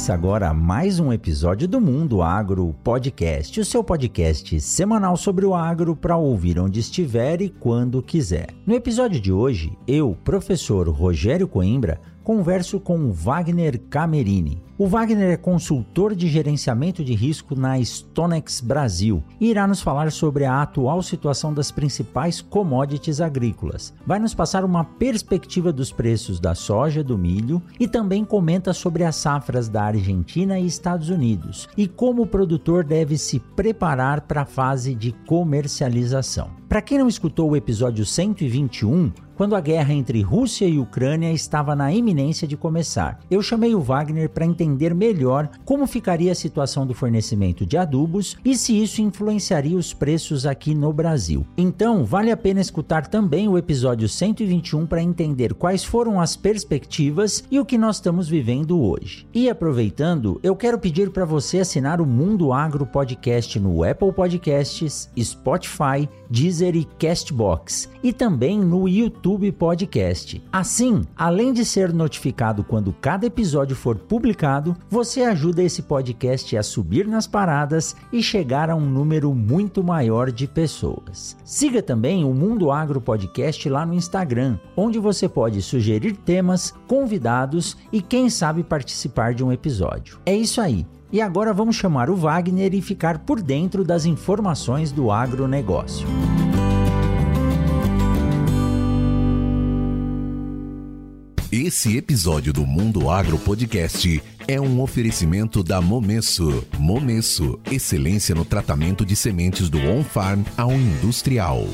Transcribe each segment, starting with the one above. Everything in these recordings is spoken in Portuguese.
Começa agora mais um episódio do Mundo Agro Podcast, o seu podcast semanal sobre o agro para ouvir onde estiver e quando quiser. No episódio de hoje, eu, professor Rogério Coimbra, converso com Wagner Camerini. O Wagner é consultor de gerenciamento de risco na Stonex Brasil e irá nos falar sobre a atual situação das principais commodities agrícolas. Vai nos passar uma perspectiva dos preços da soja, do milho e também comenta sobre as safras da Argentina e Estados Unidos e como o produtor deve se preparar para a fase de comercialização. Para quem não escutou o episódio 121, quando a guerra entre Rússia e Ucrânia estava na iminência de começar, eu chamei o Wagner para entender melhor como ficaria a situação do fornecimento de adubos e se isso influenciaria os preços aqui no Brasil. Então, vale a pena escutar também o episódio 121 para entender quais foram as perspectivas e o que nós estamos vivendo hoje. E aproveitando, eu quero pedir para você assinar o Mundo Agro Podcast no Apple Podcasts, Spotify, Deezer e Castbox e também no YouTube Podcast. Assim, além de ser notificado quando cada episódio for publicado, você ajuda esse podcast a subir nas paradas e chegar a um número muito maior de pessoas. Siga também o Mundo Agro Podcast lá no Instagram, onde você pode sugerir temas, convidados e quem sabe participar de um episódio. É isso aí. E agora vamos chamar o Wagner e ficar por dentro das informações do agronegócio. Esse episódio do Mundo Agro Podcast é um oferecimento da Momesso. Momesso, excelência no tratamento de sementes do on-farm ao industrial.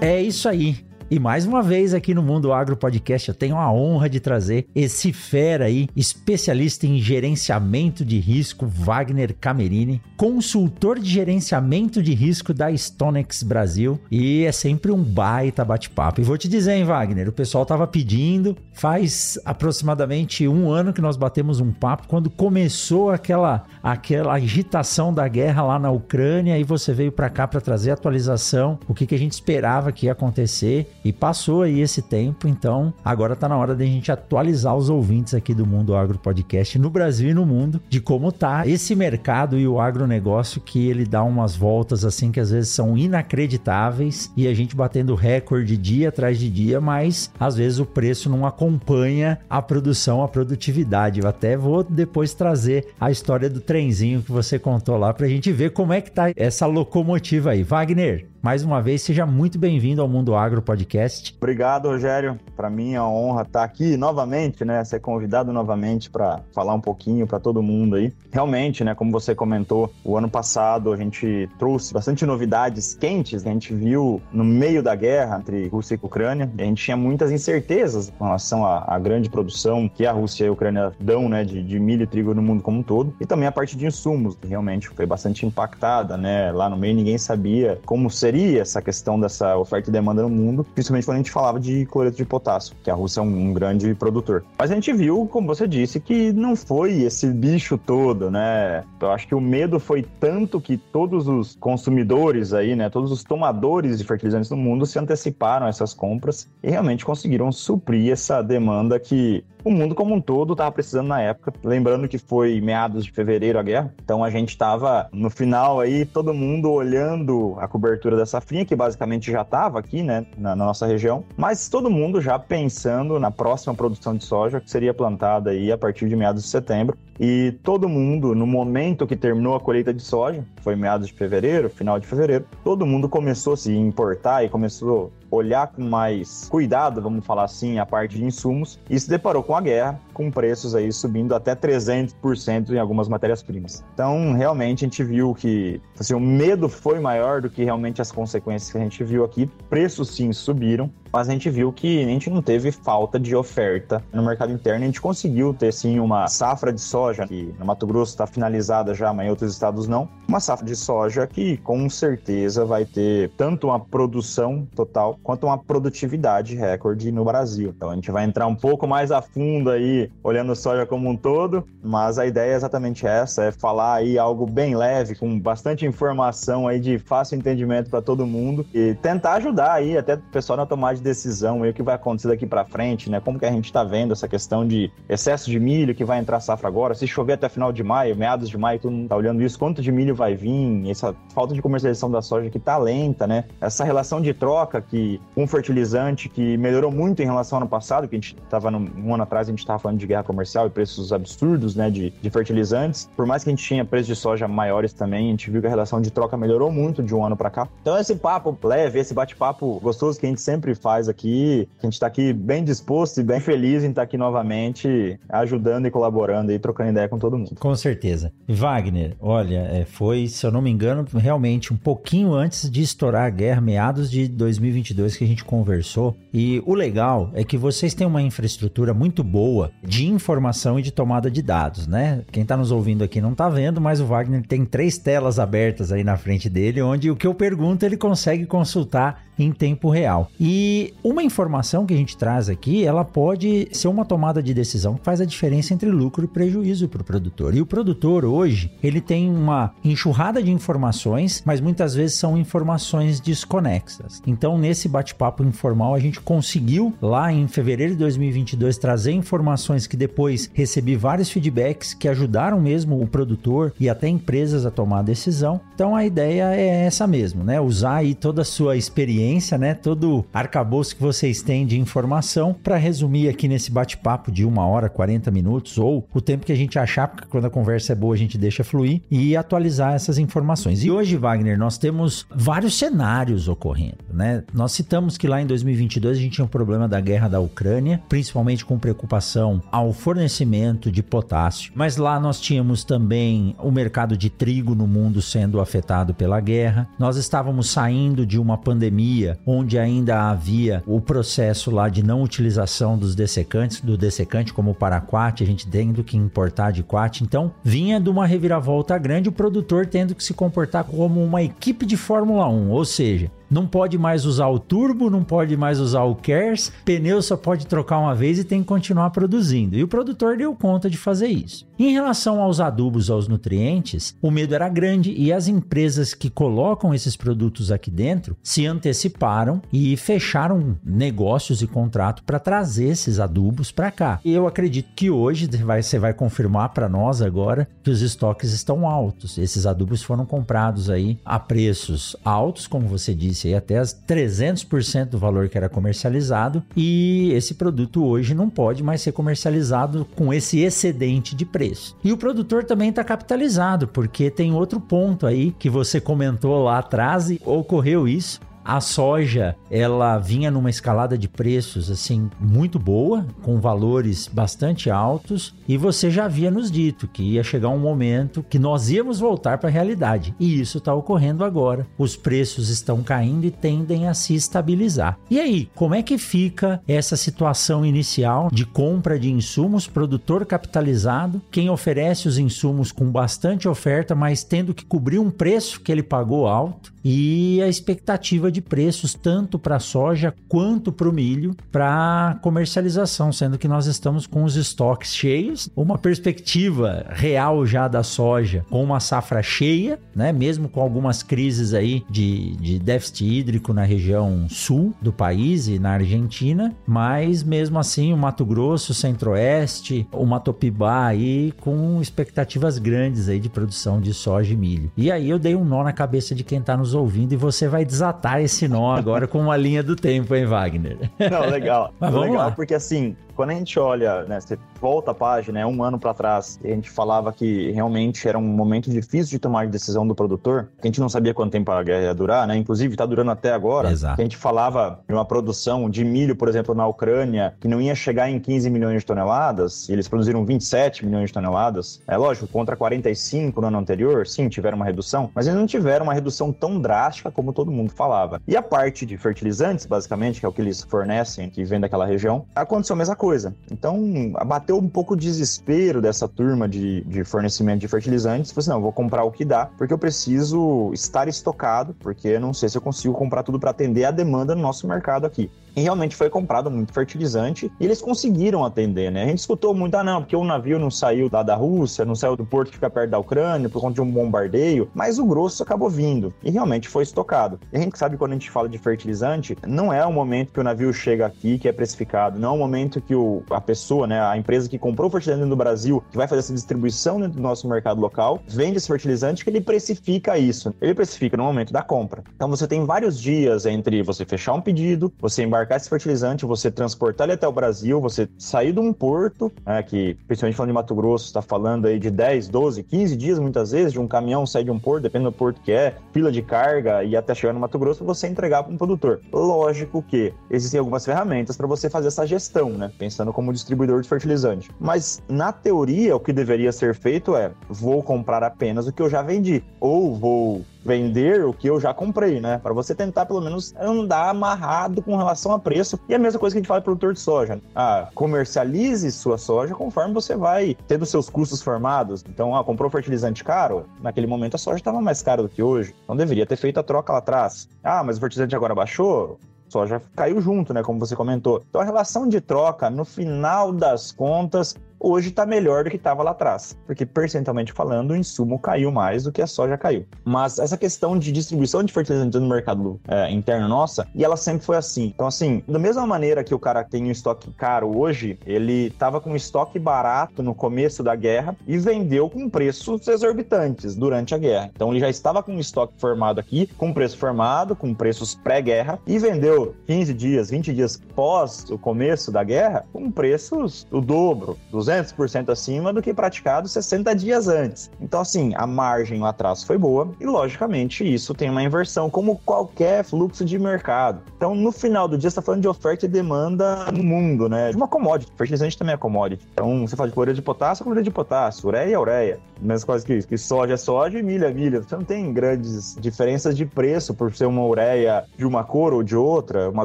É isso aí. E mais uma vez aqui no Mundo Agro Podcast eu tenho a honra de trazer esse fera aí, especialista em gerenciamento de risco, Wagner Camerini, consultor de gerenciamento de risco da Stonex Brasil e é sempre um baita bate-papo. E vou te dizer, hein, Wagner, o pessoal tava pedindo, faz aproximadamente um ano que nós batemos um papo quando começou aquela, aquela agitação da guerra lá na Ucrânia e você veio para cá para trazer atualização, o que, que a gente esperava que ia acontecer e passou aí esse tempo, então agora tá na hora da gente atualizar os ouvintes aqui do Mundo Agro Podcast no Brasil e no mundo de como tá esse mercado e o agronegócio que ele dá umas voltas assim que às vezes são inacreditáveis e a gente batendo recorde dia atrás de dia, mas às vezes o preço não acompanha a produção, a produtividade. Eu até vou depois trazer a história do trenzinho que você contou lá pra gente ver como é que tá essa locomotiva aí. Wagner, mais uma vez, seja muito bem-vindo ao Mundo Agro Podcast. Obrigado, Rogério. Para mim é uma honra estar aqui novamente, né? Ser convidado novamente para falar um pouquinho para todo mundo aí. Realmente, né? Como você comentou, o ano passado a gente trouxe bastante novidades quentes que a gente viu no meio da guerra entre Rússia e Ucrânia. A gente tinha muitas incertezas com relação à, à grande produção que a Rússia e a Ucrânia dão, né? De, de milho e trigo no mundo como um todo. E também a parte de insumos, que realmente foi bastante impactada, né? Lá no meio ninguém sabia como seria essa questão dessa oferta e demanda no mundo, principalmente quando a gente falava de cloreto de potássio, que a Rússia é um, um grande produtor. Mas a gente viu, como você disse, que não foi esse bicho todo, né? Eu acho que o medo foi tanto que todos os consumidores aí, né, todos os tomadores de fertilizantes no mundo se anteciparam a essas compras e realmente conseguiram suprir essa demanda que o mundo como um todo estava precisando na época. Lembrando que foi meados de fevereiro a guerra, então a gente estava no final aí, todo mundo olhando a cobertura da safrinha, que basicamente já estava aqui, né, na, na, nossa região, mas todo mundo já pensando na próxima produção de soja que seria plantada aí a partir de meados de setembro. E todo mundo, no momento que terminou a colheita de soja, foi meados de fevereiro, final de fevereiro, todo mundo começou a se importar e começou a olhar com mais cuidado, vamos falar assim, a parte de insumos e se deparou com a guerra, com preços aí subindo até 300% em algumas matérias-primas. Então, realmente a gente viu que assim, o medo foi maior do que realmente as consequências que a gente viu aqui. Preços sim subiram, mas a gente viu que a gente não teve falta de oferta no mercado interno. A gente conseguiu ter sim uma safra de soja que no Mato Grosso está finalizada já, mas em outros estados não. Uma safra de soja que com certeza vai ter tanto uma produção total quanto uma produtividade recorde no Brasil. Então a gente vai entrar um pouco mais a fundo aí, olhando soja como um todo, mas a ideia é exatamente essa, é falar aí algo bem leve, com bastante informação aí de fácil entendimento para todo mundo e tentar ajudar aí até o pessoal na tomada de decisão aí o que vai acontecer daqui para frente, né? Como que a gente está vendo essa questão de excesso de milho que vai entrar safra agora, se chover até final de maio, meados de maio, todo mundo tá olhando isso, quanto de milho vai vir, essa falta de comercialização da soja que tá lenta, né? Essa relação de troca que um fertilizante que melhorou muito em relação ao ano passado, que a gente estava um ano atrás, a gente estava falando de guerra comercial e preços absurdos, né, de, de fertilizantes. Por mais que a gente tinha preços de soja maiores também, a gente viu que a relação de troca melhorou muito de um ano para cá. Então esse papo leve, esse bate-papo gostoso que a gente sempre faz aqui, a gente está aqui bem disposto e bem feliz em estar tá aqui novamente ajudando e colaborando e trocando ideia com todo mundo. Com certeza. Wagner, olha, é, foi, se eu não me engano, realmente um pouquinho antes de estourar a guerra, meados de 2022 que a gente conversou. E o legal é que vocês têm uma infraestrutura muito boa de informação e de tomada de dados, né? Quem está nos ouvindo aqui não está vendo, mas o Wagner tem três telas abertas aí na frente dele, onde o que eu pergunto ele consegue consultar em tempo real. E uma informação que a gente traz aqui, ela pode ser uma tomada de decisão que faz a diferença entre lucro e prejuízo para o produtor. E o produtor hoje, ele tem uma enxurrada de informações, mas muitas vezes são informações desconexas. Então, nesse bate-papo informal, a gente conseguiu lá em fevereiro de 2022 trazer informações que depois recebi vários feedbacks que ajudaram mesmo o produtor e até empresas a tomar a decisão. Então, a ideia é essa mesmo, né? Usar aí toda a sua experiência experiência, né? Todo arcabouço que vocês têm de informação para resumir aqui nesse bate-papo de uma hora, 40 minutos ou o tempo que a gente achar, porque quando a conversa é boa a gente deixa fluir e atualizar essas informações. E hoje, Wagner, nós temos vários cenários ocorrendo, né? Nós citamos que lá em 2022 a gente tinha um problema da guerra da Ucrânia, principalmente com preocupação ao fornecimento de potássio, mas lá nós tínhamos também o mercado de trigo no mundo sendo afetado pela guerra. Nós estávamos saindo de uma pandemia onde ainda havia o processo lá de não utilização dos dessecantes, do dessecante como o paraquat, a gente tendo que importar de quat. Então, vinha de uma reviravolta grande, o produtor tendo que se comportar como uma equipe de Fórmula 1, ou seja, não pode mais usar o turbo, não pode mais usar o KERS, pneu só pode trocar uma vez e tem que continuar produzindo. E o produtor deu conta de fazer isso. Em relação aos adubos, aos nutrientes, o medo era grande e as empresas que colocam esses produtos aqui dentro se anteciparam e fecharam negócios e contrato para trazer esses adubos para cá. E eu acredito que hoje vai, você vai confirmar para nós agora que os estoques estão altos. Esses adubos foram comprados aí a preços altos, como você disse disse aí, até as 300% do valor que era comercializado, e esse produto hoje não pode mais ser comercializado com esse excedente de preço. E o produtor também está capitalizado, porque tem outro ponto aí que você comentou lá atrás e ocorreu isso. A soja, ela vinha numa escalada de preços assim muito boa, com valores bastante altos, e você já havia nos dito que ia chegar um momento que nós íamos voltar para a realidade. E isso está ocorrendo agora. Os preços estão caindo e tendem a se estabilizar. E aí, como é que fica essa situação inicial de compra de insumos, produtor capitalizado, quem oferece os insumos com bastante oferta, mas tendo que cobrir um preço que ele pagou alto? E a expectativa de preços tanto para a soja quanto para o milho para comercialização, sendo que nós estamos com os estoques cheios, uma perspectiva real já da soja com uma safra cheia, né? Mesmo com algumas crises aí de, de déficit hídrico na região sul do país e na Argentina, mas mesmo assim o Mato Grosso, Centro-Oeste, o Matopibá aí com expectativas grandes aí de produção de soja e milho. E aí eu dei um nó na cabeça de quem está nos ouvindo e você vai desatar esse nó agora com uma linha do tempo, hein, Wagner? Não, legal. Mas vamos legal, lá. porque assim, quando a gente olha, né, você volta a página, é um ano para trás, e a gente falava que realmente era um momento difícil de tomar decisão do produtor, que a gente não sabia quanto tempo a guerra ia durar, né? Inclusive, está durando até agora. Exato. Que a gente falava de uma produção de milho, por exemplo, na Ucrânia, que não ia chegar em 15 milhões de toneladas, e eles produziram 27 milhões de toneladas. É lógico, contra 45 no ano anterior, sim, tiveram uma redução, mas eles não tiveram uma redução tão drástica como todo mundo falava. E a parte de fertilizantes, basicamente, que é o que eles fornecem, que vem daquela região, aconteceu a mesma coisa. Então, abateu um pouco o desespero dessa turma de, de fornecimento de fertilizantes. Falei assim, não, vou comprar o que dá, porque eu preciso estar estocado, porque eu não sei se eu consigo comprar tudo para atender a demanda no nosso mercado aqui. E realmente foi comprado muito fertilizante e eles conseguiram atender, né? A gente escutou muito, ah, não, porque o navio não saiu lá da Rússia, não saiu do porto que fica perto da Ucrânia por conta de um bombardeio, mas o grosso acabou vindo e realmente foi estocado. E a gente sabe quando a gente fala de fertilizante, não é o momento que o navio chega aqui que é precificado, não é o momento que o, a pessoa, né, a empresa que comprou o fertilizante no Brasil, que vai fazer essa distribuição dentro do nosso mercado local, vende esse fertilizante que ele precifica isso. Ele precifica no momento da compra. Então você tem vários dias entre você fechar um pedido, você embarcar embarcar esse fertilizante, você transportar ele até o Brasil, você sair de um porto, né, que principalmente falando de Mato Grosso, está falando aí de 10, 12, 15 dias muitas vezes, de um caminhão sair de um porto, dependendo do porto que é, fila de carga e até chegar no Mato Grosso, você entregar para um produtor. Lógico que existem algumas ferramentas para você fazer essa gestão, né? Pensando como distribuidor de fertilizante. Mas na teoria, o que deveria ser feito é: vou comprar apenas o que eu já vendi, ou vou vender o que eu já comprei, né? Para você tentar pelo menos andar amarrado com relação a preço. E a mesma coisa que a gente fala para produtor de soja. Ah, comercialize sua soja conforme você vai tendo seus custos formados. Então, ah, comprou fertilizante caro, naquele momento a soja estava mais cara do que hoje. Então deveria ter feito a troca lá atrás. Ah, mas o fertilizante agora baixou? soja caiu junto, né? Como você comentou. Então a relação de troca, no final das contas, hoje está melhor do que estava lá atrás, porque percentualmente falando, o insumo caiu mais do que a soja caiu. Mas essa questão de distribuição de fertilizantes no mercado é, interno nossa, e ela sempre foi assim. Então, assim, da mesma maneira que o cara tem um estoque caro hoje, ele estava com um estoque barato no começo da guerra e vendeu com preços exorbitantes durante a guerra. Então, ele já estava com um estoque formado aqui, com preço formado, com preços pré-guerra, e vendeu 15 dias, 20 dias pós o começo da guerra, com preços o dobro, 200 200% acima do que praticado 60 dias antes. Então, assim, a margem lá atrás foi boa e, logicamente, isso tem uma inversão, como qualquer fluxo de mercado. Então, no final do dia, você está falando de oferta e demanda no mundo, né? De uma commodity. Fertilizante também é commodity. Então, você fala de cloreto de potássio, cloreto de potássio, ureia é ureia. Mesma coisa que, que soja é soja e milho é milho. Você não tem grandes diferenças de preço por ser uma ureia de uma cor ou de outra, uma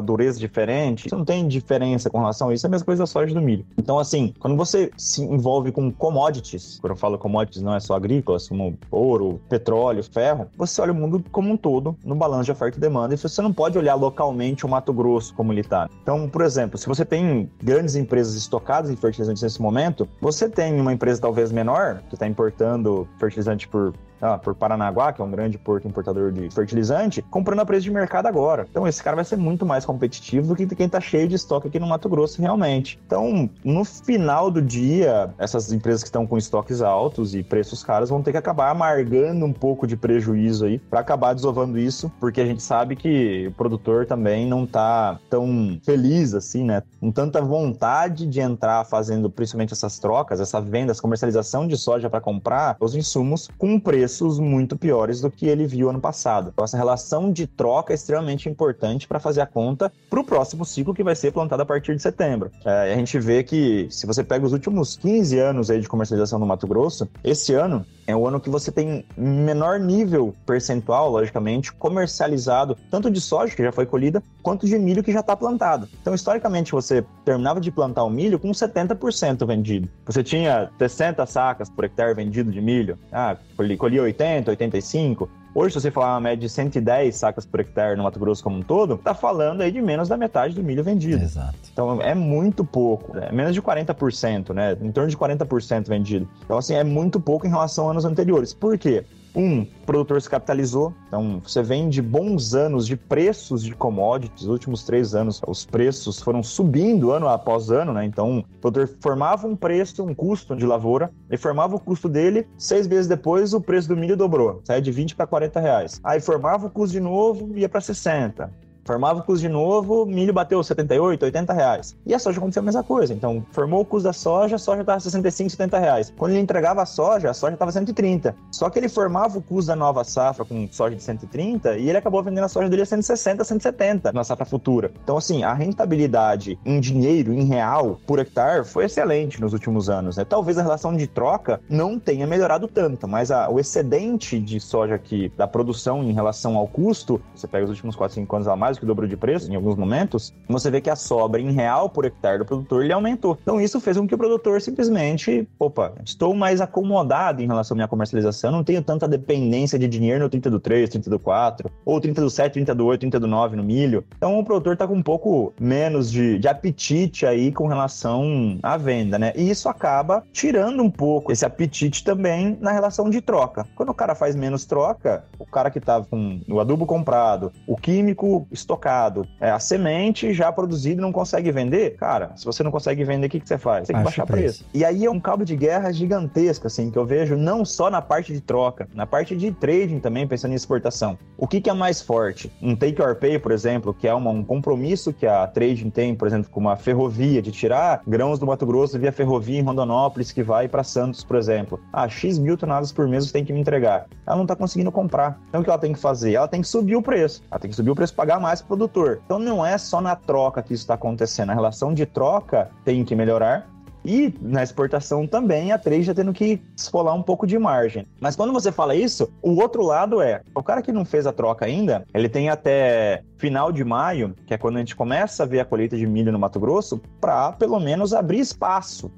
dureza diferente. Você não tem diferença com relação a isso. É a mesma coisa da soja do milho. Então, assim, quando você se envolve com commodities, quando eu falo commodities não é só agrícolas, como ouro, petróleo, ferro, você olha o mundo como um todo no balanço de oferta e demanda e você não pode olhar localmente o Mato Grosso como ele está. Então, por exemplo, se você tem grandes empresas estocadas em fertilizantes nesse momento, você tem uma empresa talvez menor que está importando fertilizante por ah, por Paranaguá, que é um grande porto importador de fertilizante, comprando a preço de mercado agora. Então esse cara vai ser muito mais competitivo do que quem está cheio de estoque aqui no Mato Grosso realmente. Então, no final do dia, essas empresas que estão com estoques altos e preços caros vão ter que acabar amargando um pouco de prejuízo aí para acabar desovando isso, porque a gente sabe que o produtor também não está tão feliz assim, né? Com tanta vontade de entrar fazendo principalmente essas trocas, essa venda, essa comercialização de soja para comprar os insumos com preço preços muito piores do que ele viu ano passado. Então, essa relação de troca é extremamente importante para fazer a conta para o próximo ciclo que vai ser plantado a partir de setembro. É, a gente vê que, se você pega os últimos 15 anos aí de comercialização no Mato Grosso, esse ano é o ano que você tem menor nível percentual, logicamente, comercializado, tanto de soja, que já foi colhida, quanto de milho que já está plantado. Então, historicamente, você terminava de plantar o milho com 70% vendido. Você tinha 60 sacas por hectare vendido de milho. Ah, colhia 80, 85. Hoje, se você falar uma média de 110 sacas por hectare no Mato Grosso como um todo, tá falando aí de menos da metade do milho vendido. Exato. Então é muito pouco, é menos de 40%, né? Em torno de 40% vendido. Então, assim, é muito pouco em relação a anos anteriores. Por quê? Um, o produtor se capitalizou, então você vem de bons anos de preços de commodities, os últimos três anos os preços foram subindo ano após ano, né? Então o produtor formava um preço, um custo de lavoura, e formava o custo dele, seis meses depois o preço do milho dobrou, sai de 20 para 40 reais. Aí formava o custo de novo, ia para 60 Formava o custo de novo, milho bateu 78, 80 reais. E a soja aconteceu a mesma coisa. Então, formou o custo da soja, a soja estava 65, 70 reais. Quando ele entregava a soja, a soja estava 130. Só que ele formava o custo da nova safra com soja de 130 e ele acabou vendendo a soja dele a 160, 170 na safra futura. Então, assim, a rentabilidade em dinheiro, em real, por hectare, foi excelente nos últimos anos. Né? Talvez a relação de troca não tenha melhorado tanto, mas a, o excedente de soja aqui da produção em relação ao custo, você pega os últimos 4, 5 anos a mais que dobrou de preço em alguns momentos, você vê que a sobra em real por hectare do produtor ele aumentou. Então isso fez com que o produtor simplesmente, opa, estou mais acomodado em relação à minha comercialização, não tenho tanta dependência de dinheiro no 30 do 3, 30 do 4, ou 30 do 7, 30 do 8, 30 do 9 no milho. Então o produtor está com um pouco menos de, de apetite aí com relação à venda, né? E isso acaba tirando um pouco esse apetite também na relação de troca. Quando o cara faz menos troca, o cara que estava com o adubo comprado, o químico estocado, é, a semente já produzida não consegue vender, cara, se você não consegue vender, o que, que você faz? Tem que baixar preço. preço. E aí é um cabo de guerra gigantesco, assim, que eu vejo não só na parte de troca, na parte de trading também, pensando em exportação. O que, que é mais forte? Um take or pay, por exemplo, que é uma, um compromisso que a trading tem, por exemplo, com uma ferrovia, de tirar grãos do Mato Grosso via ferrovia em Rondonópolis, que vai para Santos, por exemplo. Ah, X mil toneladas por mês você tem que me entregar. Ela não está conseguindo comprar. Então o que ela tem que fazer? Ela tem que subir o preço. Ela tem que subir o preço, pagar mais pro produtor. Então não é só na troca que isso está acontecendo. A relação de troca tem que melhorar e na exportação também a trade já tendo que esfolar um pouco de margem. Mas quando você fala isso, o outro lado é, o cara que não fez a troca ainda, ele tem até final de maio, que é quando a gente começa a ver a colheita de milho no Mato Grosso, para pelo menos abrir espaço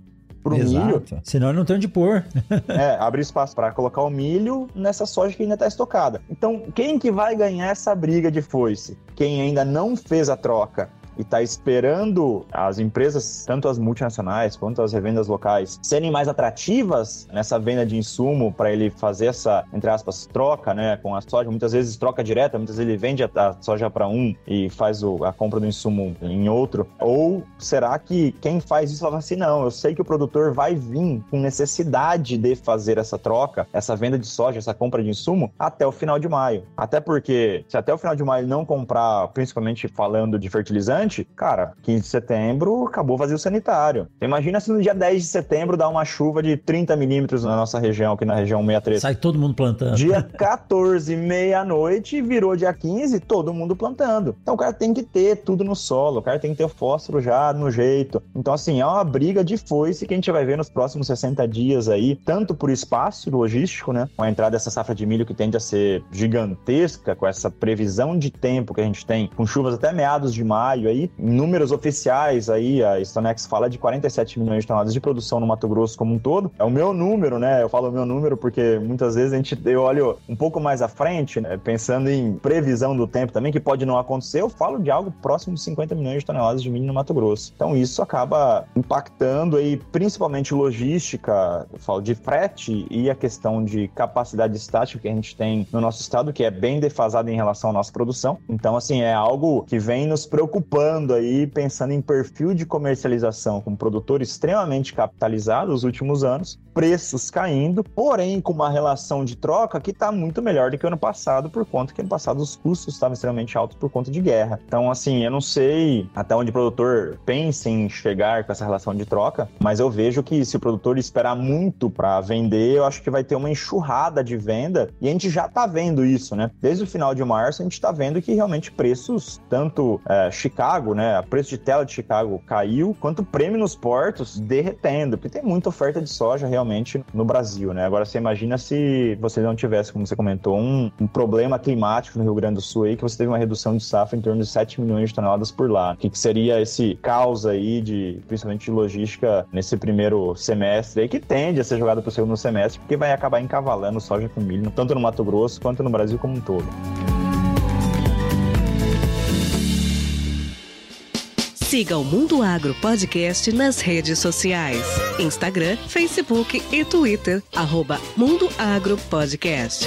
pro Exato. milho. Senão não tem onde pôr. é, abrir espaço para colocar o milho nessa soja que ainda está estocada. Então, quem que vai ganhar essa briga de foice? Quem ainda não fez a troca e está esperando as empresas, tanto as multinacionais quanto as revendas locais, serem mais atrativas nessa venda de insumo para ele fazer essa, entre aspas, troca né, com a soja. Muitas vezes troca direta, muitas vezes ele vende a, soja para um e faz o, a compra do insumo em outro. Ou será que quem faz isso fala assim: não, eu sei que o produtor vai vir com necessidade de fazer essa troca, essa venda de soja, essa compra de insumo até o final de maio. Até porque, se até o final de maio não comprar, principalmente falando de fertilizante, cara, 15 de setembro acabou vazio sanitário. Imagina se no dia 10 de setembro dá uma chuva de 30 milímetros na nossa região, aqui na região 63. Sai todo mundo plantando. Dia 14, meia-noite, virou dia 15, todo mundo plantando. Então o cara tem que ter tudo no solo, o cara tem que ter o fósforo já no jeito. Então, assim, é uma briga de foice que a gente vai ver nos próximos 60 dias aí, tanto por espaço logístico, né? Com a entrada dessa safra de milho que tende a ser gigantesca, com essa previsão de tempo que a gente tem, com chuvas até meados de maio aí, números oficiais aí, a Stonex fala de 47 milhões de toneladas de produção no Mato Grosso como um todo. É o meu número, né? Eu falo o meu número porque muitas vezes a gente, eu olho um pouco mais à frente, né? pensando em previsão do tempo também, que pode não acontecer, eu falo de algo próximo de 50 milhões de toneladas de milho no Mato Grosso. Então isso acaba impactando aí, principalmente logística, eu falo de frete e a questão de capacidade estática que a gente tem no nosso estado, que é bem defasada em relação à nossa produção. Então, assim, é algo que vem nos preocupando aí, pensando em perfil de comercialização com produtor extremamente capitalizado nos últimos anos, preços caindo, porém com uma relação de troca que está muito melhor do que o ano passado, por conta que ano passado os custos estavam extremamente altos por conta de guerra. Então, assim, eu não sei até onde o produtor pensa em chegar com essa relação de troca, mas eu vejo que se o produtor esperar muito para vender, eu acho que vai ter uma enxurrada de venda e a gente já está vendo isso, né? Desde o final de março, a gente está vendo que realmente preços, tanto é, Chicago Chicago, né? Preço de tela de Chicago caiu, quanto o prêmio nos portos derretendo, porque tem muita oferta de soja realmente no Brasil, né? Agora você imagina se você não tivesse, como você comentou, um, um problema climático no Rio Grande do Sul aí, que você teve uma redução de safra em torno de 7 milhões de toneladas por lá. O que, que seria esse caos aí de, principalmente de logística nesse primeiro semestre aí, que tende a ser jogado para o segundo semestre, porque vai acabar encavalando soja com milho, tanto no Mato Grosso quanto no Brasil como um todo. Siga o Mundo Agro Podcast nas redes sociais: Instagram, Facebook e Twitter. Arroba Mundo Agro Podcast.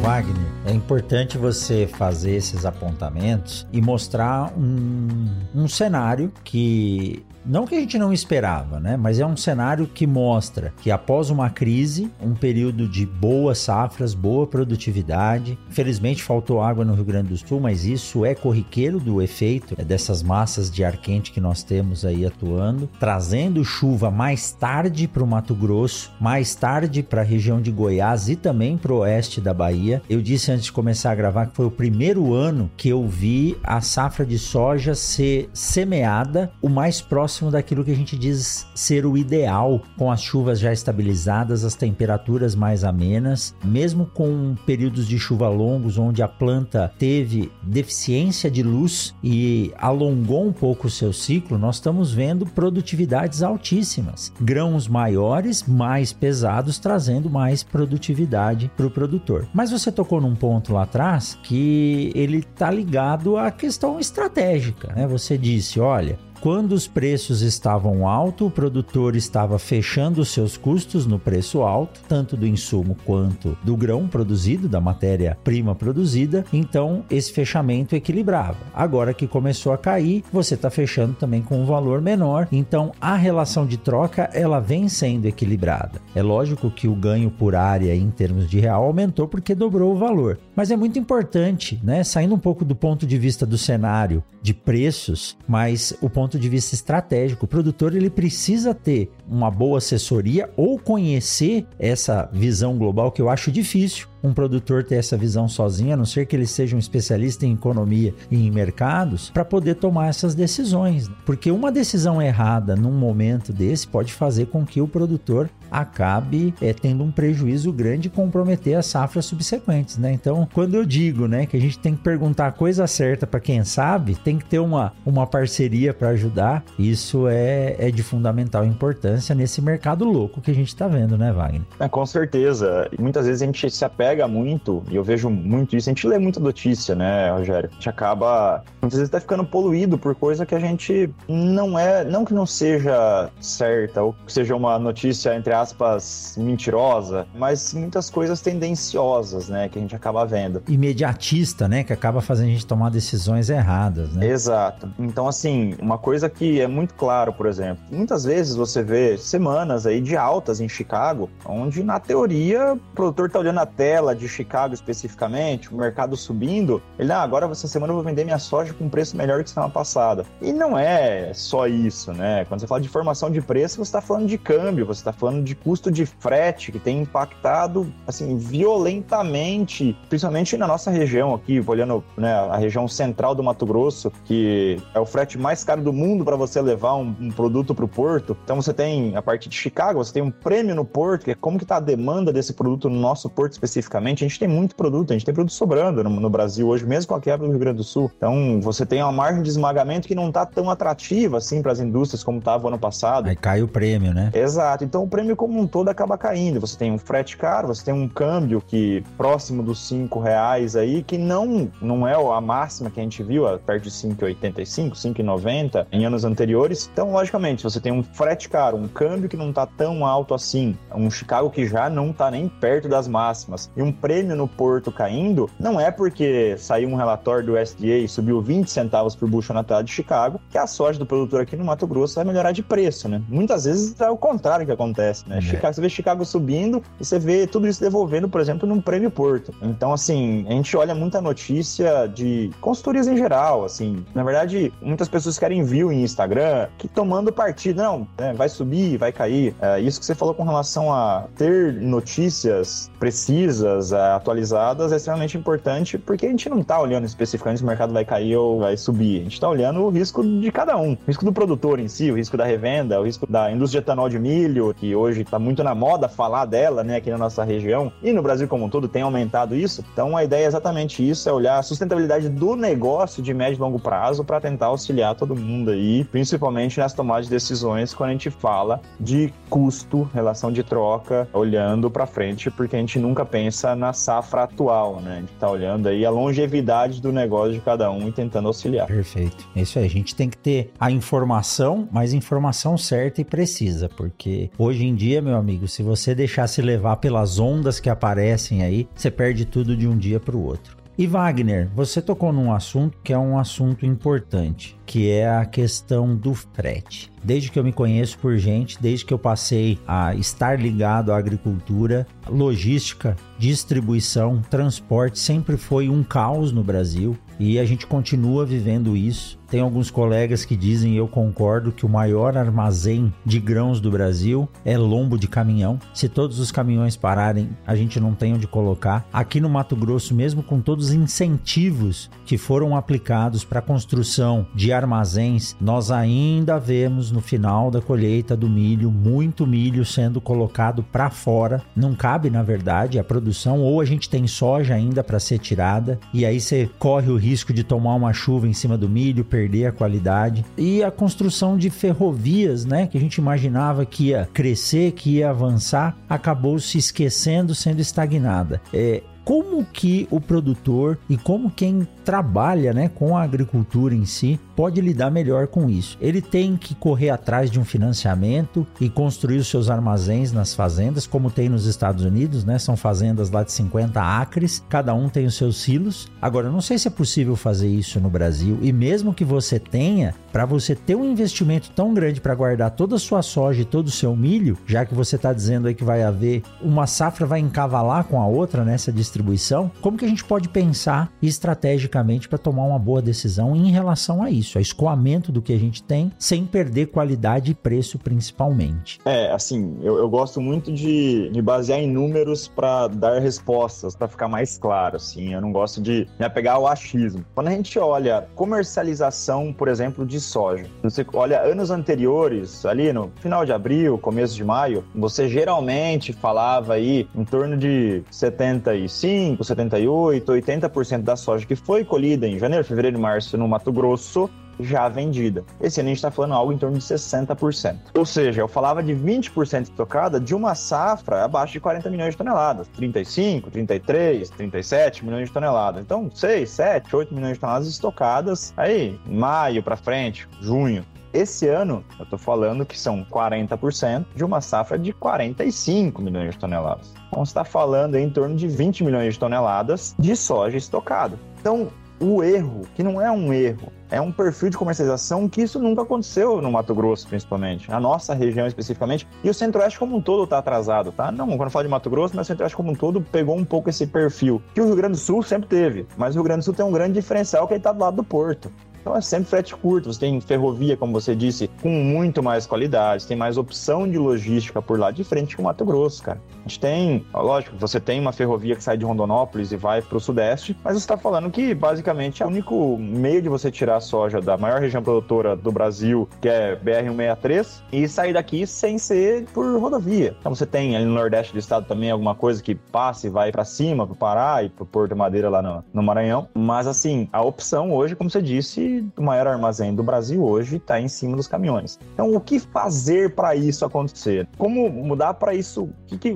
Wagner, é importante você fazer esses apontamentos e mostrar um, um cenário que não que a gente não esperava, né? Mas é um cenário que mostra que após uma crise, um período de boas safras, boa produtividade. Infelizmente faltou água no Rio Grande do Sul, mas isso é corriqueiro do efeito é dessas massas de ar quente que nós temos aí atuando, trazendo chuva mais tarde para o Mato Grosso, mais tarde para a região de Goiás e também para o oeste da Bahia. Eu disse antes de começar a gravar que foi o primeiro ano que eu vi a safra de soja ser semeada o mais próximo daquilo que a gente diz ser o ideal, com as chuvas já estabilizadas, as temperaturas mais amenas, mesmo com períodos de chuva longos onde a planta teve deficiência de luz e alongou um pouco o seu ciclo, nós estamos vendo produtividades altíssimas, grãos maiores, mais pesados, trazendo mais produtividade para o produtor. Mas você tocou num ponto lá atrás que ele está ligado à questão estratégica, né? Você disse, olha, quando os preços estavam altos, o produtor estava fechando seus custos no preço alto, tanto do insumo quanto do grão produzido, da matéria-prima produzida, então esse fechamento equilibrava. Agora que começou a cair, você está fechando também com um valor menor, então a relação de troca ela vem sendo equilibrada. É lógico que o ganho por área em termos de real aumentou porque dobrou o valor, mas é muito importante, né? Saindo um pouco do ponto de vista do cenário de preços, mas o ponto ponto de vista estratégico. O produtor ele precisa ter uma boa assessoria ou conhecer essa visão global que eu acho difícil um produtor ter essa visão sozinho, a não ser que ele seja um especialista em economia e em mercados, para poder tomar essas decisões. Porque uma decisão errada num momento desse pode fazer com que o produtor acabe é, tendo um prejuízo grande e comprometer as safras subsequentes, né? Então, quando eu digo, né, que a gente tem que perguntar a coisa certa para quem sabe, tem que ter uma, uma parceria para ajudar. Isso é, é de fundamental importância nesse mercado louco que a gente está vendo, né, Wagner? É, com certeza. Muitas vezes a gente se apega pega muito, e eu vejo muito isso, a gente lê muita notícia, né, Rogério? A gente acaba, muitas vezes, tá ficando poluído por coisa que a gente não é, não que não seja certa, ou que seja uma notícia, entre aspas, mentirosa, mas muitas coisas tendenciosas, né, que a gente acaba vendo. Imediatista, né, que acaba fazendo a gente tomar decisões erradas, né? Exato. Então, assim, uma coisa que é muito claro, por exemplo, muitas vezes você vê semanas aí de altas em Chicago, onde, na teoria, o produtor tá olhando a tela de Chicago especificamente, o mercado subindo, ele, ah, agora essa semana eu vou vender minha soja com um preço melhor que semana passada. E não é só isso, né? Quando você fala de formação de preço, você está falando de câmbio, você está falando de custo de frete, que tem impactado, assim, violentamente, principalmente na nossa região aqui, olhando né, a região central do Mato Grosso, que é o frete mais caro do mundo para você levar um, um produto para o porto. Então você tem, a partir de Chicago, você tem um prêmio no porto, que é como que está a demanda desse produto no nosso porto específico especificamente, a gente tem muito produto, a gente tem produto sobrando no, no Brasil hoje, mesmo com a quebra do Rio Grande do Sul. Então, você tem uma margem de esmagamento que não está tão atrativa assim para as indústrias como estava ano passado. Aí cai o prêmio, né? Exato. Então, o prêmio como um todo acaba caindo. Você tem um frete caro, você tem um câmbio que próximo dos cinco reais aí, que não, não é a máxima que a gente viu, perto de 5,85, 5,90 em anos anteriores. Então, logicamente, você tem um frete caro, um câmbio que não está tão alto assim, um Chicago que já não está nem perto das máximas e um prêmio no porto caindo, não é porque saiu um relatório do USDA e subiu 20 centavos por bushel na tabela de Chicago, que a soja do produtor aqui no Mato Grosso vai melhorar de preço, né? Muitas vezes é o contrário que acontece, né? É. Chicago, você vê Chicago subindo e você vê tudo isso devolvendo, por exemplo, num prêmio porto. Então, assim, a gente olha muita notícia de consultorias em geral, assim. Na verdade, muitas pessoas querem view em Instagram que tomando partido, não, né, vai subir, vai cair. É, isso que você falou com relação a ter notícias precisas, é, atualizadas é extremamente importante porque a gente não está olhando especificamente se o mercado vai cair ou vai subir. A gente está olhando o risco de cada um. O risco do produtor em si, o risco da revenda, o risco da indústria de etanol de milho, que hoje está muito na moda falar dela, né, aqui na nossa região e no Brasil como um todo tem aumentado isso. Então a ideia é exatamente isso, é olhar a sustentabilidade do negócio de médio e longo prazo para tentar auxiliar todo mundo aí, principalmente nas tomadas de decisões quando a gente fala de custo, relação de troca, olhando para frente, porque a gente nunca pensa pensa na safra atual, né? A gente tá olhando aí a longevidade do negócio de cada um e tentando auxiliar. Perfeito. É isso aí. A gente tem que ter a informação, mas informação certa e precisa, porque hoje em dia, meu amigo, se você deixar se levar pelas ondas que aparecem aí, você perde tudo de um dia para o outro. E Wagner, você tocou num assunto que é um assunto importante. Que é a questão do frete. Desde que eu me conheço por gente, desde que eu passei a estar ligado à agricultura, logística, distribuição, transporte sempre foi um caos no Brasil e a gente continua vivendo isso. Tem alguns colegas que dizem, eu concordo, que o maior armazém de grãos do Brasil é lombo de caminhão. Se todos os caminhões pararem, a gente não tem onde colocar. Aqui no Mato Grosso, mesmo com todos os incentivos que foram aplicados para a construção de armazéns, nós ainda vemos no final da colheita do milho muito milho sendo colocado para fora. Não cabe, na verdade, a produção, ou a gente tem soja ainda para ser tirada, e aí você corre o risco de tomar uma chuva em cima do milho, perder a qualidade. E a construção de ferrovias, né, que a gente imaginava que ia crescer, que ia avançar, acabou se esquecendo, sendo estagnada. É, como que o produtor e como quem trabalha né, com a agricultura em si pode lidar melhor com isso. Ele tem que correr atrás de um financiamento e construir os seus armazéns nas fazendas, como tem nos Estados Unidos, né? São fazendas lá de 50 acres, cada um tem os seus silos. Agora, não sei se é possível fazer isso no Brasil e mesmo que você tenha, para você ter um investimento tão grande para guardar toda a sua soja e todo o seu milho, já que você está dizendo aí que vai haver uma safra vai encavalar com a outra nessa distribuição, como que a gente pode pensar estrategicamente para tomar uma boa decisão em relação a isso? é escoamento do que a gente tem, sem perder qualidade e preço principalmente. É, assim, eu, eu gosto muito de me basear em números para dar respostas, para ficar mais claro, assim, eu não gosto de me apegar ao achismo. Quando a gente olha comercialização, por exemplo, de soja, você olha anos anteriores, ali no final de abril, começo de maio, você geralmente falava aí em torno de 75, 78, 80% da soja que foi colhida em janeiro, fevereiro e março no Mato Grosso já vendida. Esse ano a gente está falando algo em torno de 60%. Ou seja, eu falava de 20% estocada de uma safra abaixo de 40 milhões de toneladas. 35, 33, 37 milhões de toneladas. Então, 6, 7, 8 milhões de toneladas estocadas aí, maio para frente, junho. Esse ano, eu estou falando que são 40% de uma safra de 45 milhões de toneladas. Então, você está falando em torno de 20 milhões de toneladas de soja estocada. Então, o erro, que não é um erro, é um perfil de comercialização que isso nunca aconteceu no Mato Grosso, principalmente. A nossa região especificamente. E o Centro-Oeste como um todo está atrasado, tá? Não, quando eu falo de Mato Grosso, mas o Centro-Oeste como um todo pegou um pouco esse perfil. Que o Rio Grande do Sul sempre teve. Mas o Rio Grande do Sul tem um grande diferencial que ele está do lado do porto. Então é sempre frete curto. Você tem ferrovia, como você disse, com muito mais qualidade, tem mais opção de logística por lá de frente com o Mato Grosso, cara. A gente tem, lógico, você tem uma ferrovia que sai de Rondonópolis e vai para o Sudeste, mas você está falando que basicamente é o único meio de você tirar a soja da maior região produtora do Brasil, que é BR-163, e sair daqui sem ser por rodovia. Então você tem ali no Nordeste do estado também alguma coisa que passa e vai para cima, para Pará e para Porto Madeira lá no, no Maranhão. Mas assim, a opção hoje, como você disse, o maior armazém do Brasil hoje está em cima dos caminhões. Então, o que fazer para isso acontecer? Como mudar para isso?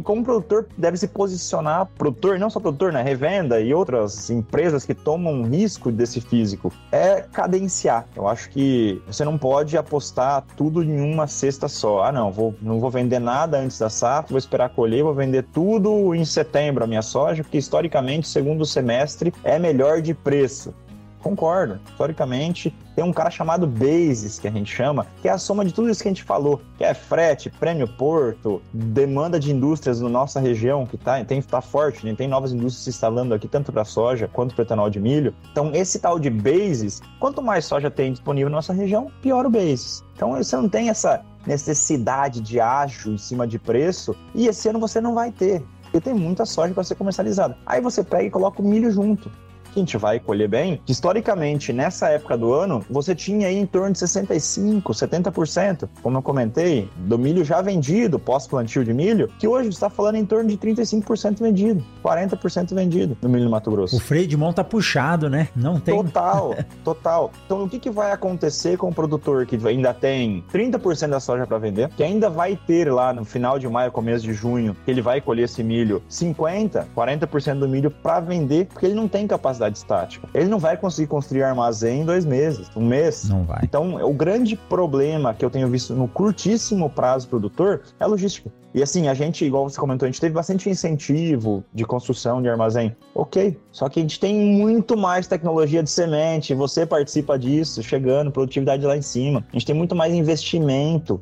Como o produtor deve se posicionar? Produtor, não só produtor, né? Revenda e outras empresas que tomam risco desse físico. É cadenciar. Eu acho que você não pode apostar tudo em uma cesta só. Ah, não, vou, não vou vender nada antes da safra, vou esperar colher, vou vender tudo em setembro a minha soja, porque historicamente, segundo semestre, é melhor de preço. Concordo. Historicamente, tem um cara chamado Basis, que a gente chama, que é a soma de tudo isso que a gente falou, que é frete, prêmio porto, demanda de indústrias na nossa região, que tá, tem, tá forte, né? tem novas indústrias se instalando aqui, tanto para soja quanto para etanol de milho. Então, esse tal de Basis, quanto mais soja tem disponível na nossa região, pior o Basis. Então, você não tem essa necessidade de ágio em cima de preço, e esse ano você não vai ter porque tem muita soja para ser comercializada. Aí você pega e coloca o milho junto que a gente vai colher bem, historicamente, nessa época do ano, você tinha aí em torno de 65%, 70%, como eu comentei, do milho já vendido, pós-plantio de milho, que hoje está falando em torno de 35% vendido, 40% vendido no milho do Mato Grosso. O freio de mão tá puxado, né? Não tem. Total, total. Então, o que, que vai acontecer com o produtor que ainda tem 30% da soja para vender, que ainda vai ter lá no final de maio, começo de junho, que ele vai colher esse milho 50%, 40% do milho para vender, porque ele não tem capacidade capacidade estática. Ele não vai conseguir construir armazém em dois meses, um mês. Não vai. Então, o grande problema que eu tenho visto no curtíssimo prazo produtor é a logística. E assim, a gente, igual você comentou, a gente teve bastante incentivo de construção de armazém. Ok, só que a gente tem muito mais tecnologia de semente, você participa disso, chegando, produtividade lá em cima. A gente tem muito mais investimento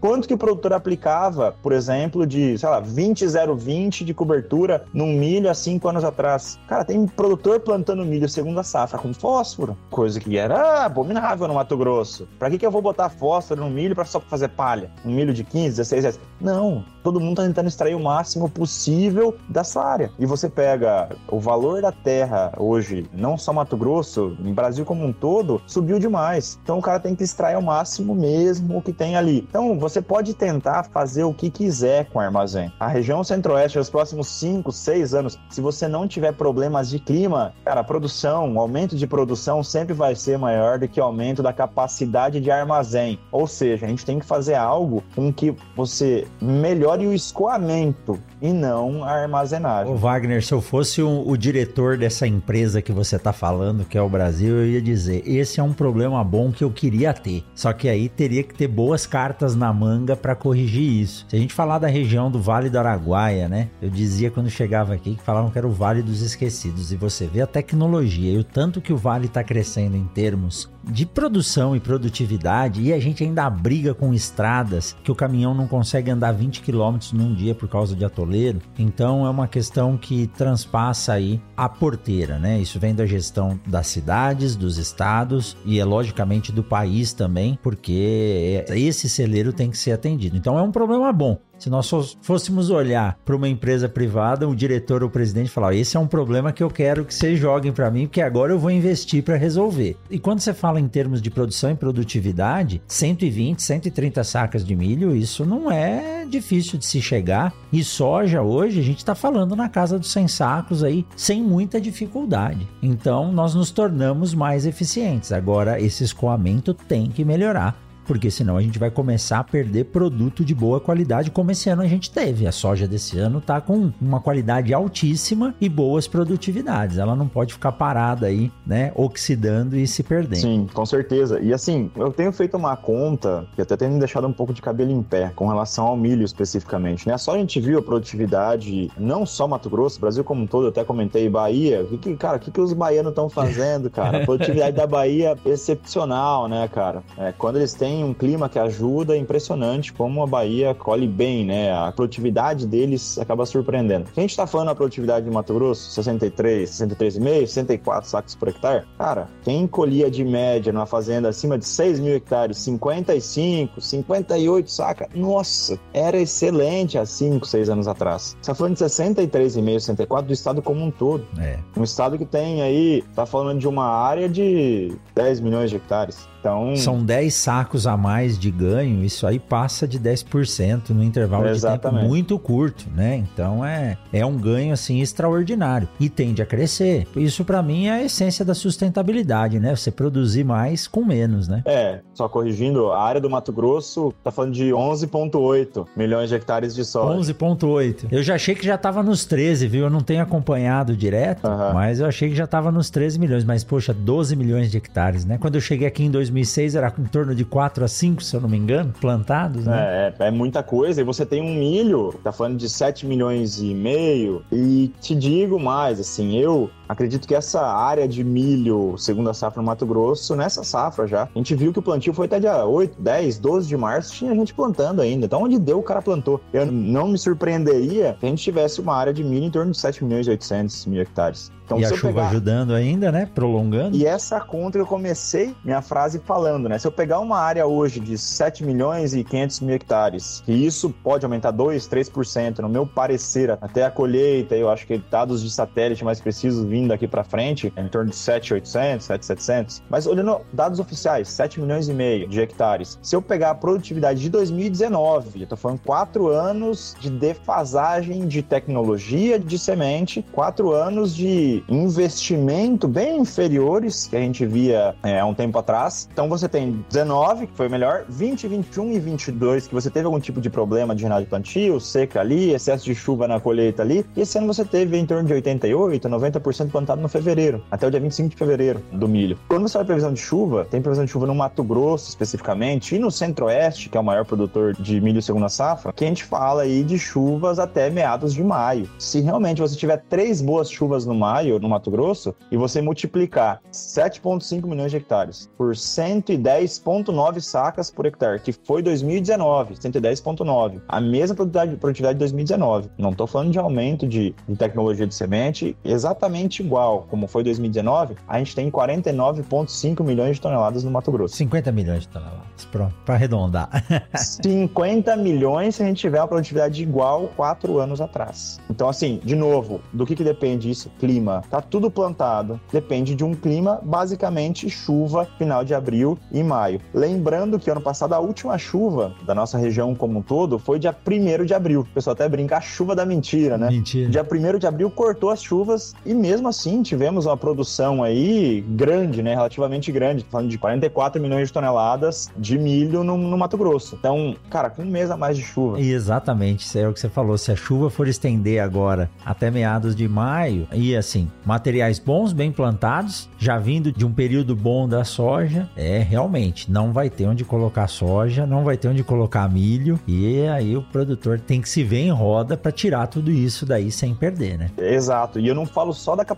Quanto que o produtor aplicava, por exemplo, de, sei lá, 20,020 de cobertura num milho há cinco anos atrás? Cara, tem produtor plantando milho segunda safra com fósforo, coisa que era abominável no Mato Grosso. Pra que, que eu vou botar fósforo no milho pra só fazer palha? Um milho de 15, 16 reais? Não, todo mundo tá tentando extrair o máximo possível dessa área. E você pega o valor da terra hoje, não só Mato Grosso, no Brasil como um todo, subiu demais. Então o cara tem que extrair o máximo mesmo o que tem ali. Então você pode tentar fazer o que quiser com o armazém. A região centro-oeste, nos próximos 5, 6 anos, se você não tiver problemas de clima, cara, a produção, o aumento de produção sempre vai ser maior do que o aumento da capacidade de armazém. Ou seja, a gente tem que fazer algo com que você melhore o escoamento e não a armazenagem. Ô Wagner, se eu fosse o, o diretor dessa empresa que você está falando, que é o Brasil, eu ia dizer: esse é um problema bom que eu queria ter. Só que aí teria que ter boas cartas na manga para corrigir isso. Se a gente falar da região do Vale do Araguaia, né? Eu dizia quando chegava aqui que falavam que era o Vale dos Esquecidos. E você vê a tecnologia e o tanto que o Vale está crescendo em termos de produção e produtividade e a gente ainda briga com estradas que o caminhão não consegue andar 20 km num dia por causa de atoleiro. Então é uma questão que transpassa aí a porteira, né? Isso vem da gestão das cidades, dos estados e é logicamente do país também, porque esse celeiro tem que ser atendido. Então é um problema bom. Se nós fôssemos olhar para uma empresa privada, o diretor ou o presidente falar: esse é um problema que eu quero que vocês joguem para mim, porque agora eu vou investir para resolver. E quando você fala em termos de produção e produtividade, 120, 130 sacas de milho, isso não é difícil de se chegar. E soja hoje a gente está falando na casa dos 100 sacos aí, sem muita dificuldade. Então nós nos tornamos mais eficientes. Agora esse escoamento tem que melhorar porque senão a gente vai começar a perder produto de boa qualidade, como esse ano a gente teve. A soja desse ano tá com uma qualidade altíssima e boas produtividades. Ela não pode ficar parada aí, né, oxidando e se perdendo. Sim, com certeza. E assim, eu tenho feito uma conta que até me deixado um pouco de cabelo em pé com relação ao milho especificamente, né? Só a gente viu a produtividade, não só Mato Grosso, Brasil como um todo, eu até comentei Bahia. Que, que, cara, o que, que os baianos estão fazendo, cara? A produtividade da Bahia é excepcional, né, cara? É, quando eles têm tem um clima que ajuda, é impressionante como a Bahia colhe bem, né? A produtividade deles acaba surpreendendo. A gente tá falando da produtividade de Mato Grosso, 63, 63,5, 64 sacos por hectare, cara, quem colhia de média numa fazenda acima de 6 mil hectares, 55, 58 sacas, nossa, era excelente há 5, 6 anos atrás. Você tá falando de 63,5, 64 do estado como um todo. É. Um estado que tem aí, tá falando de uma área de 10 milhões de hectares. Então, São 10 sacos a mais de ganho, isso aí passa de 10% no intervalo Exatamente. de tempo muito curto, né? Então é, é um ganho assim extraordinário e tende a crescer. Isso para mim é a essência da sustentabilidade, né? Você produzir mais com menos, né? É, só corrigindo, a área do Mato Grosso tá falando de 11.8 milhões de hectares de soja. 11.8. Eu já achei que já tava nos 13, viu? Eu não tenho acompanhado direto, uhum. mas eu achei que já tava nos 13 milhões, mas poxa, 12 milhões de hectares, né? Quando eu cheguei aqui em 2006 era em torno de 4 a 5, se eu não me engano, plantados, né? É, é, é muita coisa. E você tem um milho, tá falando de 7 milhões e meio. E te digo mais, assim, eu acredito que essa área de milho, segunda safra no Mato Grosso, nessa safra já, a gente viu que o plantio foi até dia 8, 10, 12 de março, tinha gente plantando ainda. Então, onde deu, o cara plantou. Eu não me surpreenderia se a gente tivesse uma área de milho em torno de 7 milhões e 800 mil hectares. Então, e a chuva pegar... ajudando ainda, né? Prolongando. E essa conta eu comecei minha frase falando, né? Se eu pegar uma área hoje de 7 milhões e 500 mil hectares, e isso pode aumentar 2, 3%, no meu parecer, até a colheita, eu acho que dados de satélite mais precisos vindo daqui para frente, em torno de 7,800, 7,700. Mas olhando dados oficiais, 7 milhões e meio de hectares. Se eu pegar a produtividade de 2019, eu tô falando 4 anos de defasagem de tecnologia de semente, 4 anos de investimento bem inferiores que a gente via é, há um tempo atrás. Então você tem 19, que foi melhor, 20, 21 e 22, que você teve algum tipo de problema de janela de plantio, seca ali, excesso de chuva na colheita ali. E esse ano você teve em torno de 88, 90% sendo plantado no fevereiro, até o dia 25 de fevereiro do milho. Quando você vai previsão de chuva, tem previsão de chuva no Mato Grosso especificamente e no Centro-Oeste, que é o maior produtor de milho segunda safra, que a gente fala aí de chuvas até meados de maio. Se realmente você tiver três boas chuvas no maio, no Mato Grosso, e você multiplicar 7,5 milhões de hectares por 110,9 sacas por hectare, que foi 2019, 110,9, a mesma produtividade, produtividade de 2019. Não estou falando de aumento de, de tecnologia de semente, exatamente igual como foi 2019, a gente tem 49,5 milhões de toneladas no Mato Grosso. 50 milhões de toneladas, pronto, para arredondar. 50 milhões se a gente tiver uma produtividade igual quatro anos atrás. Então, assim, de novo, do que, que depende isso? Clima. Tá tudo plantado, depende de um clima, basicamente chuva, final de abril e maio. Lembrando que ano passado a última chuva da nossa região como um todo foi dia 1 de abril. O pessoal até brinca a chuva da mentira, né? Mentira. Dia 1 de abril cortou as chuvas e mesmo assim tivemos uma produção aí grande, né? Relativamente grande. Tô falando de 44 milhões de toneladas de milho no, no Mato Grosso. Então, cara, com um mês a mais de chuva. Exatamente, isso é o que você falou. Se a chuva for estender agora até meados de maio, e assim, materiais bons, bem plantados, já vindo de um período bom da soja, é realmente não vai ter onde colocar soja, não vai ter onde colocar milho, e aí o produtor tem que se ver em roda para tirar tudo isso daí sem perder, né? Exato. E eu não falo só da capacidade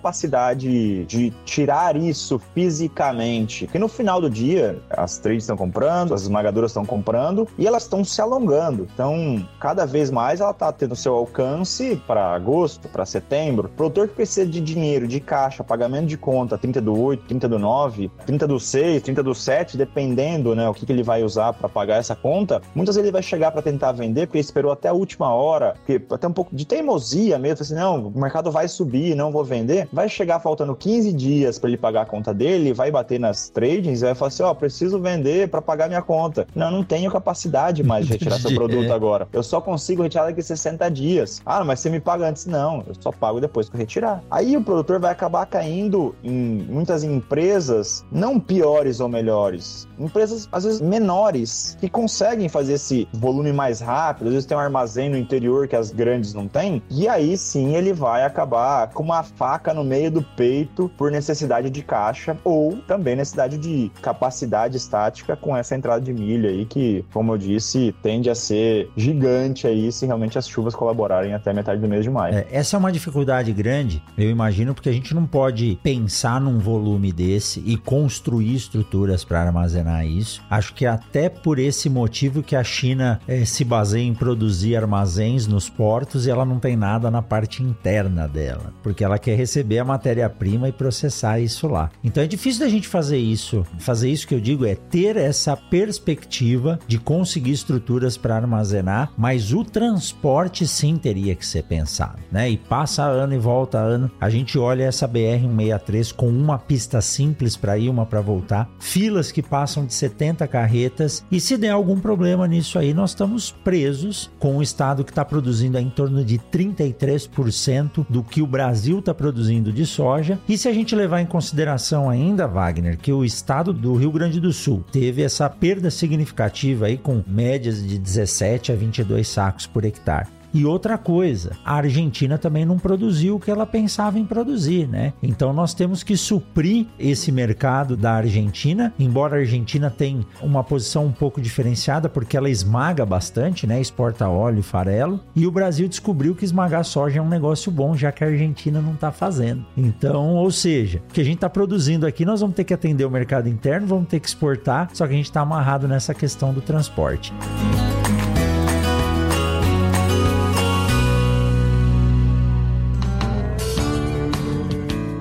de tirar isso fisicamente, porque no final do dia as trades estão comprando, as esmagadoras estão comprando e elas estão se alongando. Então, cada vez mais ela está tendo seu alcance para agosto, para setembro. O produtor que precisa de dinheiro, de caixa, pagamento de conta, 30 do 8, 30 do 9, 30 do 6, 30 do 7, dependendo, né, o que, que ele vai usar para pagar essa conta, muitas vezes ele vai chegar para tentar vender porque esperou até a última hora, porque até um pouco de teimosia mesmo, assim, não, o mercado vai subir, não vou vender. Vai chegar faltando 15 dias para ele pagar a conta dele, vai bater nas tradings e vai falar assim, ó, oh, preciso vender para pagar minha conta. Não, não tenho capacidade mais de retirar seu produto agora. Eu só consigo retirar daqui 60 dias. Ah, mas você me paga antes? Não, eu só pago depois que eu retirar. Aí o produtor vai acabar caindo em muitas empresas, não piores ou melhores, empresas às vezes menores, que conseguem fazer esse volume mais rápido, às vezes tem um armazém no interior que as grandes não têm, e aí sim ele vai acabar com uma faca no meio do peito por necessidade de caixa ou também necessidade de capacidade estática com essa entrada de milha aí que, como eu disse, tende a ser gigante aí se realmente as chuvas colaborarem até metade do mês de maio. É, essa é uma dificuldade grande, eu imagino, porque a gente não pode pensar num volume desse e construir estruturas para armazenar isso. Acho que até por esse motivo que a China é, se baseia em produzir armazéns nos portos e ela não tem nada na parte interna dela, porque ela quer receber a matéria-prima e processar isso lá. Então é difícil da gente fazer isso. Fazer isso que eu digo é ter essa perspectiva de conseguir estruturas para armazenar, mas o transporte sim teria que ser pensado, né? E passa ano e volta ano, a gente olha essa BR 163 com uma pista simples para ir, uma para voltar, filas que passam de 70 carretas e se der algum problema nisso aí, nós estamos presos com o estado que está produzindo em torno de 33% do que o Brasil está produzindo de soja. E se a gente levar em consideração ainda, Wagner, que o estado do Rio Grande do Sul teve essa perda significativa aí com médias de 17 a 22 sacos por hectare. E outra coisa, a Argentina também não produziu o que ela pensava em produzir, né? Então nós temos que suprir esse mercado da Argentina, embora a Argentina tenha uma posição um pouco diferenciada porque ela esmaga bastante, né? Exporta óleo e farelo, e o Brasil descobriu que esmagar soja é um negócio bom, já que a Argentina não está fazendo. Então, ou seja, o que a gente está produzindo aqui, nós vamos ter que atender o mercado interno, vamos ter que exportar, só que a gente está amarrado nessa questão do transporte.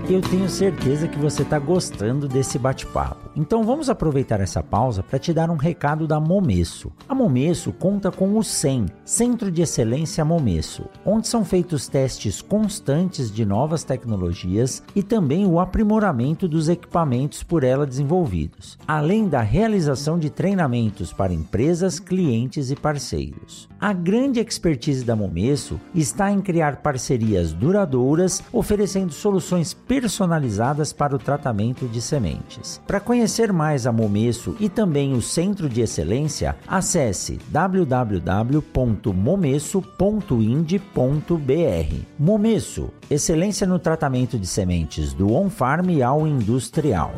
Eu tenho certeza que você está gostando desse bate-papo. Então vamos aproveitar essa pausa para te dar um recado da Momesso. A Momesso conta com o CEM, Centro de Excelência Momesso, onde são feitos testes constantes de novas tecnologias e também o aprimoramento dos equipamentos por ela desenvolvidos, além da realização de treinamentos para empresas, clientes e parceiros. A grande expertise da Momesso está em criar parcerias duradouras, oferecendo soluções personalizadas para o tratamento de sementes. Para conhecer mais a Momesso e também o Centro de Excelência, acesse www.momesso.ind.br. Momesso, excelência no tratamento de sementes do on-farm ao industrial.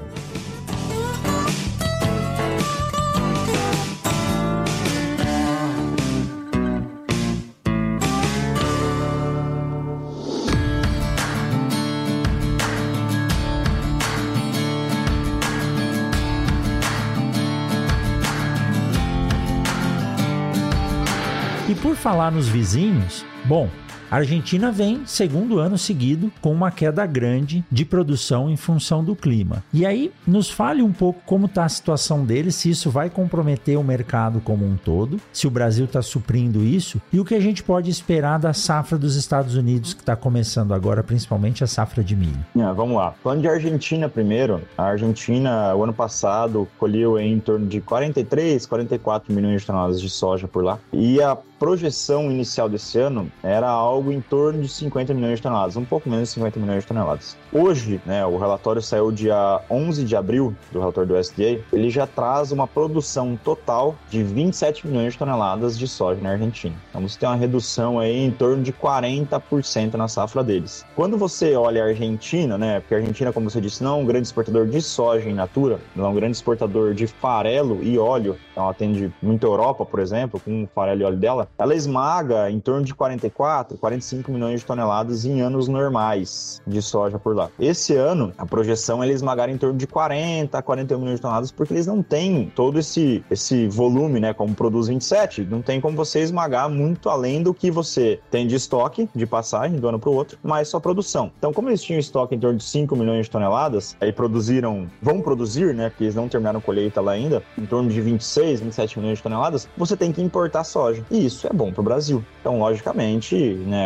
Por falar nos vizinhos, bom, a Argentina vem segundo ano seguido com uma queda grande de produção em função do clima. E aí, nos fale um pouco como está a situação deles, se isso vai comprometer o mercado como um todo, se o Brasil está suprindo isso e o que a gente pode esperar da safra dos Estados Unidos que está começando agora, principalmente a safra de milho. É, vamos lá. Falando de Argentina primeiro, a Argentina, o ano passado, colheu em torno de 43, 44 milhões de toneladas de soja por lá. E a projeção inicial desse ano era algo em torno de 50 milhões de toneladas, um pouco menos de 50 milhões de toneladas. Hoje, né, o relatório saiu dia 11 de abril, do relatório do USDA, ele já traz uma produção total de 27 milhões de toneladas de soja na Argentina. Então você tem uma redução aí em torno de 40% na safra deles. Quando você olha a Argentina, né, porque a Argentina, como você disse, não é um grande exportador de soja in natura, ela é um grande exportador de farelo e óleo, então ela atende muito a Europa, por exemplo, com o farelo e óleo dela, ela esmaga em torno de 44, 45 milhões de toneladas em anos normais de soja por lá. Esse ano, a projeção é eles esmagarem em torno de 40 a 41 milhões de toneladas, porque eles não têm todo esse, esse volume, né, como produz 27, não tem como você esmagar muito além do que você tem de estoque de passagem do ano para o outro, mais sua produção. Então, como eles tinham estoque em torno de 5 milhões de toneladas, aí produziram, vão produzir, né, porque eles não terminaram colheita lá ainda, em torno de 26, 27 milhões de toneladas, você tem que importar soja. E isso é bom para o Brasil. Então, logicamente, né,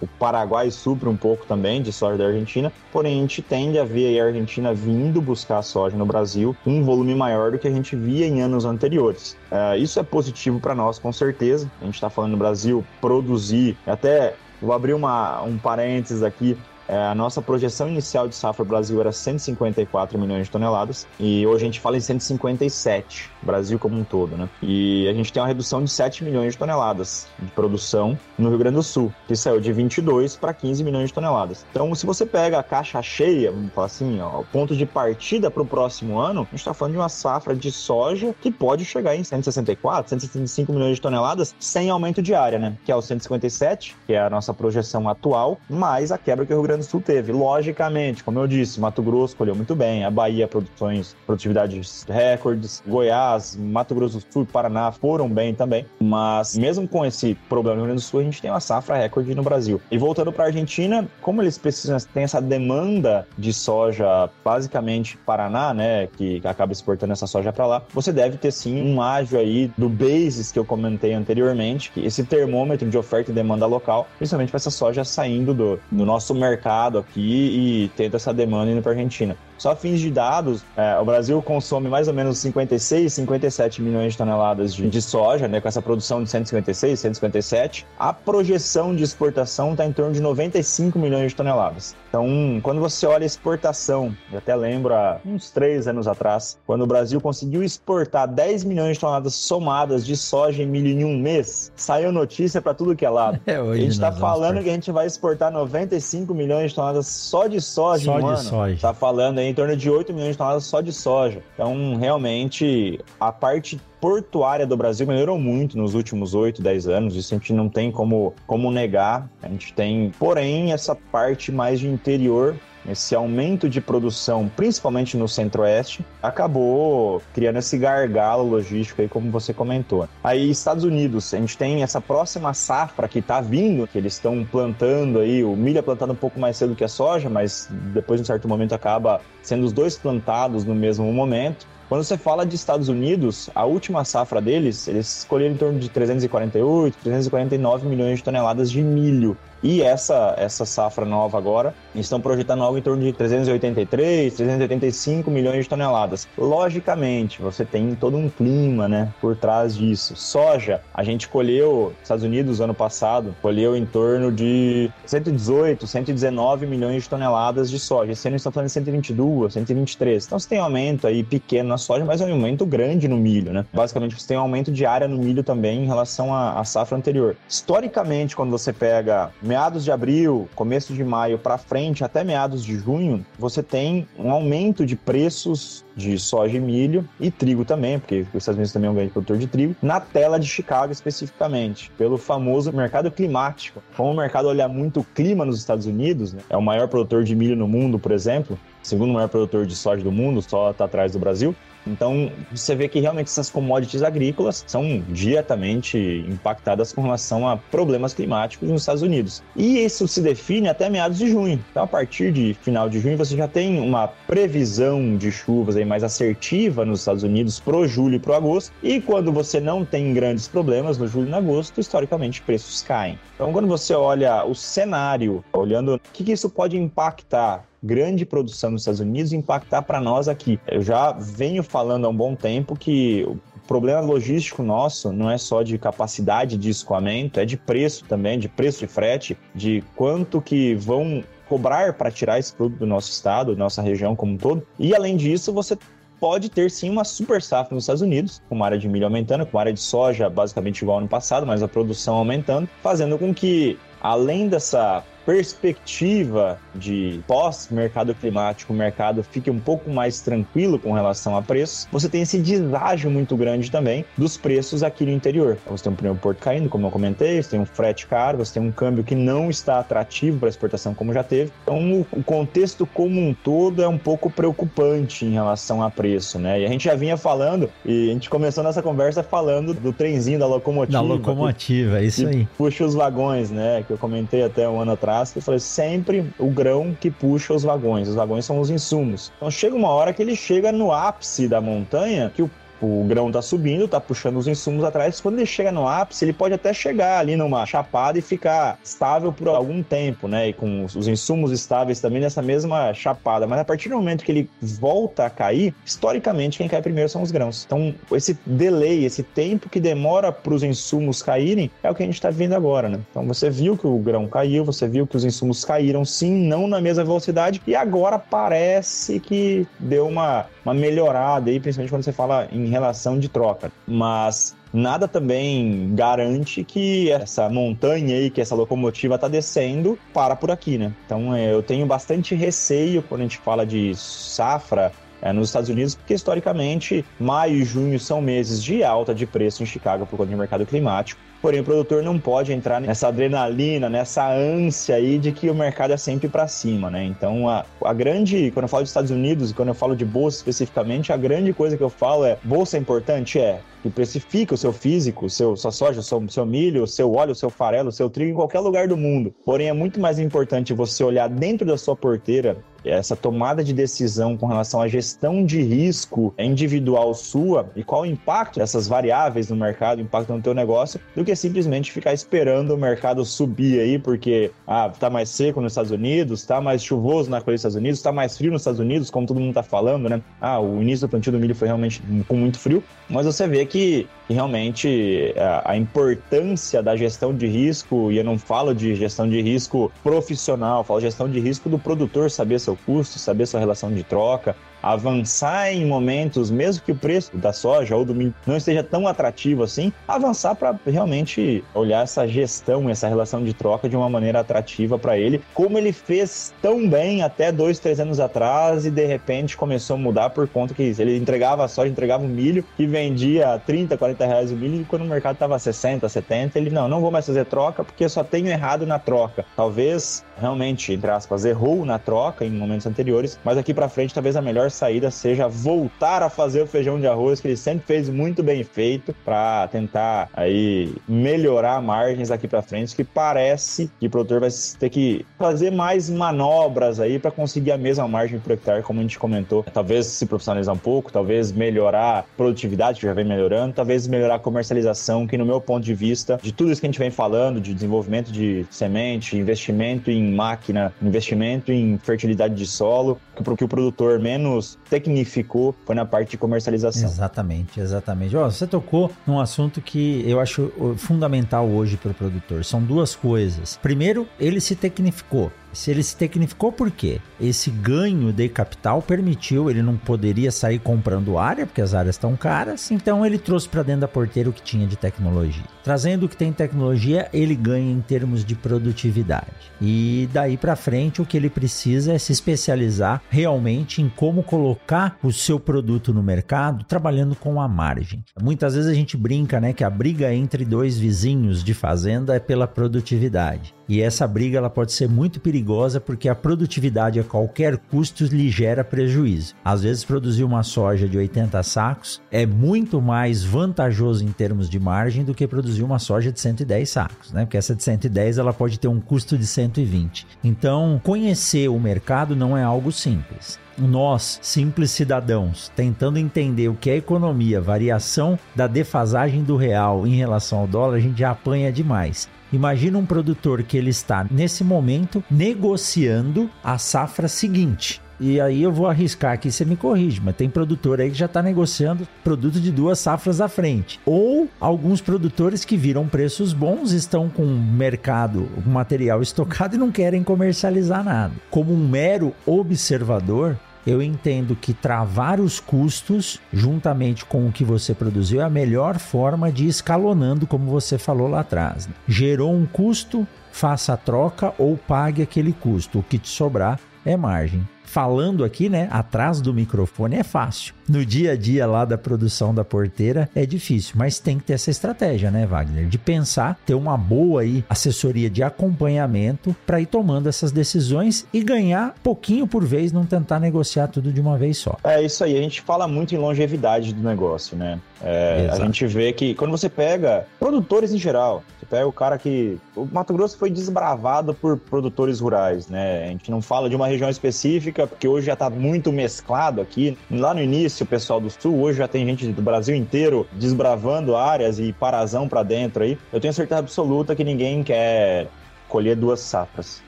o Paraguai supre um pouco também de soja da Argentina, porém a gente tende a ver a Argentina vindo buscar soja no Brasil em um volume maior do que a gente via em anos anteriores. Uh, isso é positivo para nós, com certeza. A gente está falando no Brasil produzir, até vou abrir uma, um parênteses aqui, a nossa projeção inicial de safra Brasil era 154 milhões de toneladas e hoje a gente fala em 157, Brasil como um todo, né? E a gente tem uma redução de 7 milhões de toneladas de produção no Rio Grande do Sul, que saiu de 22 para 15 milhões de toneladas. Então, se você pega a caixa cheia, vamos falar assim, ó, o ponto de partida para o próximo ano, a gente está falando de uma safra de soja que pode chegar em 164, 175 milhões de toneladas sem aumento de área, né? Que é o 157, que é a nossa projeção atual, mais a quebra que o Rio Grande do Sul teve. Logicamente, como eu disse, Mato Grosso colheu muito bem, a Bahia produções, produtividades recordes, Goiás, Mato Grosso do Sul e Paraná foram bem também, mas mesmo com esse problema no Rio Grande do Sul, a gente tem uma safra recorde no Brasil. E voltando para a Argentina, como eles precisam, tem essa demanda de soja, basicamente Paraná, né, que acaba exportando essa soja para lá, você deve ter sim um ágio aí do basis que eu comentei anteriormente, que esse termômetro de oferta e demanda local, principalmente para essa soja saindo do, do nosso mercado aqui e tendo essa demanda indo para Argentina. Só fins de dados, é, o Brasil consome mais ou menos 56, 57 milhões de toneladas de, de, soja, né, com essa produção de 156, 157. A projeção de exportação está em torno de 95 milhões de toneladas. Então, quando você olha a exportação, eu até lembro há uns três anos atrás, quando o Brasil conseguiu exportar 10 milhões de toneladas somadas de soja e milho em um mês, saiu notícia para tudo que é lado. É, a gente está falando que a gente vai exportar 95 milhões de toneladas só de soja só em um de ano. Soja. Tá falando aí em torno de 8 milhões de toneladas só de soja. Então, realmente, a parte portuária do Brasil melhorou muito nos últimos 8, 10 anos, isso a gente não tem como, como negar. A gente tem, porém, essa parte mais de interior esse aumento de produção, principalmente no centro-oeste, acabou criando esse gargalo logístico aí, como você comentou. Aí, Estados Unidos, a gente tem essa próxima safra que está vindo, que eles estão plantando aí, o milho é plantado um pouco mais cedo que a soja, mas depois de um certo momento acaba sendo os dois plantados no mesmo momento. Quando você fala de Estados Unidos, a última safra deles, eles escolheram em torno de 348, 349 milhões de toneladas de milho. E essa, essa safra nova agora, estão projetando algo em torno de 383, 385 milhões de toneladas. Logicamente, você tem todo um clima, né, por trás disso. Soja, a gente colheu, Estados Unidos ano passado, colheu em torno de 118, 119 milhões de toneladas de soja. Esse ano estão falando de 122, 123. Então você tem um aumento aí pequeno na soja, mas é um aumento grande no milho, né? Basicamente você tem um aumento de área no milho também em relação à, à safra anterior. Historicamente, quando você pega meados de abril, começo de maio para frente, até meados de junho, você tem um aumento de preços de soja e milho e trigo também, porque os Estados Unidos também é um grande produtor de trigo, na tela de Chicago especificamente, pelo famoso mercado climático. Como o mercado olha muito o clima nos Estados Unidos, né, é o maior produtor de milho no mundo, por exemplo, segundo maior produtor de soja do mundo, só está atrás do Brasil. Então, você vê que realmente essas commodities agrícolas são diretamente impactadas com relação a problemas climáticos nos Estados Unidos. E isso se define até meados de junho. Então, a partir de final de junho, você já tem uma previsão de chuvas aí mais assertiva nos Estados Unidos pro julho e pro agosto. E quando você não tem grandes problemas no julho e no agosto, historicamente preços caem. Então, quando você olha o cenário, olhando o que, que isso pode impactar grande produção nos Estados Unidos impactar para nós aqui. Eu já venho falando há um bom tempo que o problema logístico nosso não é só de capacidade de escoamento, é de preço também, de preço de frete, de quanto que vão cobrar para tirar esse produto do nosso estado, nossa região como um todo. E além disso, você pode ter sim uma super safra nos Estados Unidos, com uma área de milho aumentando, com uma área de soja basicamente igual ao ano passado, mas a produção aumentando, fazendo com que, além dessa perspectiva de pós-mercado climático, o mercado fique um pouco mais tranquilo com relação a preços, você tem esse deságio muito grande também dos preços aqui no interior. Você tem um pneu porto caindo, como eu comentei, você tem um frete caro, você tem um câmbio que não está atrativo para exportação como já teve. Então, o contexto como um todo é um pouco preocupante em relação a preço, né? E a gente já vinha falando, e a gente começou nessa conversa falando do trenzinho da locomotiva. Da locomotiva, que, é isso aí. Puxa os vagões, né? Que eu comentei até um ano atrás, eu falei, sempre o grão que puxa os vagões. Os vagões são os insumos. Então chega uma hora que ele chega no ápice da montanha, que o o grão está subindo, está puxando os insumos atrás. Quando ele chega no ápice, ele pode até chegar ali numa chapada e ficar estável por algum tempo, né? E com os insumos estáveis também nessa mesma chapada. Mas a partir do momento que ele volta a cair, historicamente quem cai primeiro são os grãos. Então, esse delay, esse tempo que demora para os insumos caírem, é o que a gente está vendo agora, né? Então, você viu que o grão caiu, você viu que os insumos caíram, sim, não na mesma velocidade, e agora parece que deu uma, uma melhorada aí, principalmente quando você fala em relação de troca. Mas nada também garante que essa montanha aí, que essa locomotiva está descendo, para por aqui, né? Então é, eu tenho bastante receio quando a gente fala de safra é, nos Estados Unidos, porque historicamente maio e junho são meses de alta de preço em Chicago por conta do mercado climático. Porém, o produtor não pode entrar nessa adrenalina, nessa ânsia aí de que o mercado é sempre para cima, né? Então, a, a grande, quando eu falo dos Estados Unidos e quando eu falo de bolsa especificamente, a grande coisa que eu falo é: bolsa é importante? É que precifica o seu físico, seu, sua soja, o seu, seu milho, o seu óleo, o seu farelo, o seu trigo em qualquer lugar do mundo. Porém, é muito mais importante você olhar dentro da sua porteira essa tomada de decisão com relação à gestão de risco individual sua e qual o impacto dessas variáveis no mercado, impacto no teu negócio, do que simplesmente ficar esperando o mercado subir aí, porque ah, tá mais seco nos Estados Unidos, tá mais chuvoso na coisa dos Estados Unidos, tá mais frio nos Estados Unidos, como todo mundo tá falando, né? Ah, o início do plantio do milho foi realmente com muito frio, mas você vê que, que realmente a, é, a, importância da gestão de risco, e eu não falo de gestão de risco profissional, falo gestão de risco do produtor saber seu custo, saber sua relação de troca, avançar em momentos, mesmo que o preço da soja ou do milho não esteja tão atrativo assim, avançar para realmente olhar essa gestão, essa relação de troca de uma maneira atrativa para ele, como ele fez tão bem até dois, três anos atrás e de repente começou a mudar por conta que ele entregava a soja, entregava o milho e vendia 30, 40 reais o milho e quando o mercado estava 60, 70, ele não, não vou mais fazer troca porque só tenho errado na troca. Talvez realmente, entre aspas, errou na troca em momentos anteriores, mas aqui para frente talvez a melhor saída seja voltar a fazer o feijão de arroz que ele sempre fez muito bem feito para tentar aí melhorar margens aqui para frente, que parece que o produtor vai ter que fazer mais manobras aí para conseguir a mesma margem por hectare, como a gente comentou. Talvez se profissionalizar um pouco, talvez melhorar a produtividade, que já vem melhorando, talvez melhorar a comercialização, que no meu ponto de vista, de tudo isso que a gente vem falando, de desenvolvimento de semente, investimento em máquina, investimento em fertilidade de solo, que o produtor menos tecnificou foi na parte de comercialização. Exatamente, exatamente. Oh, você tocou num assunto que eu acho fundamental hoje para o produtor. São duas coisas. Primeiro, ele se tecnificou. Se ele se tecnificou por quê? Esse ganho de capital permitiu, ele não poderia sair comprando área, porque as áreas estão caras, então ele trouxe para dentro da porteira o que tinha de tecnologia. Trazendo o que tem tecnologia, ele ganha em termos de produtividade. E daí para frente, o que ele precisa é se especializar realmente em como colocar o seu produto no mercado, trabalhando com a margem. Muitas vezes a gente brinca, né, que a briga entre dois vizinhos de fazenda é pela produtividade. E essa briga ela pode ser muito perigosa porque a produtividade a qualquer custo lhe gera prejuízo. Às vezes produzir uma soja de 80 sacos é muito mais vantajoso em termos de margem do que produzir uma soja de 110 sacos, né? Porque essa de 110 ela pode ter um custo de 120. Então, conhecer o mercado não é algo simples nós, simples cidadãos, tentando entender o que é economia, variação da defasagem do real em relação ao dólar, a gente já apanha demais. Imagina um produtor que ele está nesse momento negociando a safra seguinte. E aí eu vou arriscar aqui, você me corrige, mas tem produtor aí que já está negociando produto de duas safras à frente. Ou alguns produtores que viram preços bons, estão com mercado, material estocado e não querem comercializar nada. Como um mero observador, eu entendo que travar os custos juntamente com o que você produziu é a melhor forma de ir escalonando, como você falou lá atrás. Né? Gerou um custo, faça a troca ou pague aquele custo. O que te sobrar é margem falando aqui, né, atrás do microfone é fácil. No dia a dia lá da produção da porteira é difícil, mas tem que ter essa estratégia, né, Wagner? De pensar, ter uma boa aí assessoria de acompanhamento para ir tomando essas decisões e ganhar pouquinho por vez, não tentar negociar tudo de uma vez só. É isso aí, a gente fala muito em longevidade do negócio, né? É, a gente vê que quando você pega produtores em geral, você pega o cara que. O Mato Grosso foi desbravado por produtores rurais, né? A gente não fala de uma região específica, porque hoje já está muito mesclado aqui. Lá no início, o pessoal do sul, hoje já tem gente do Brasil inteiro desbravando áreas e parazão para dentro aí. Eu tenho certeza absoluta que ninguém quer colher duas safras.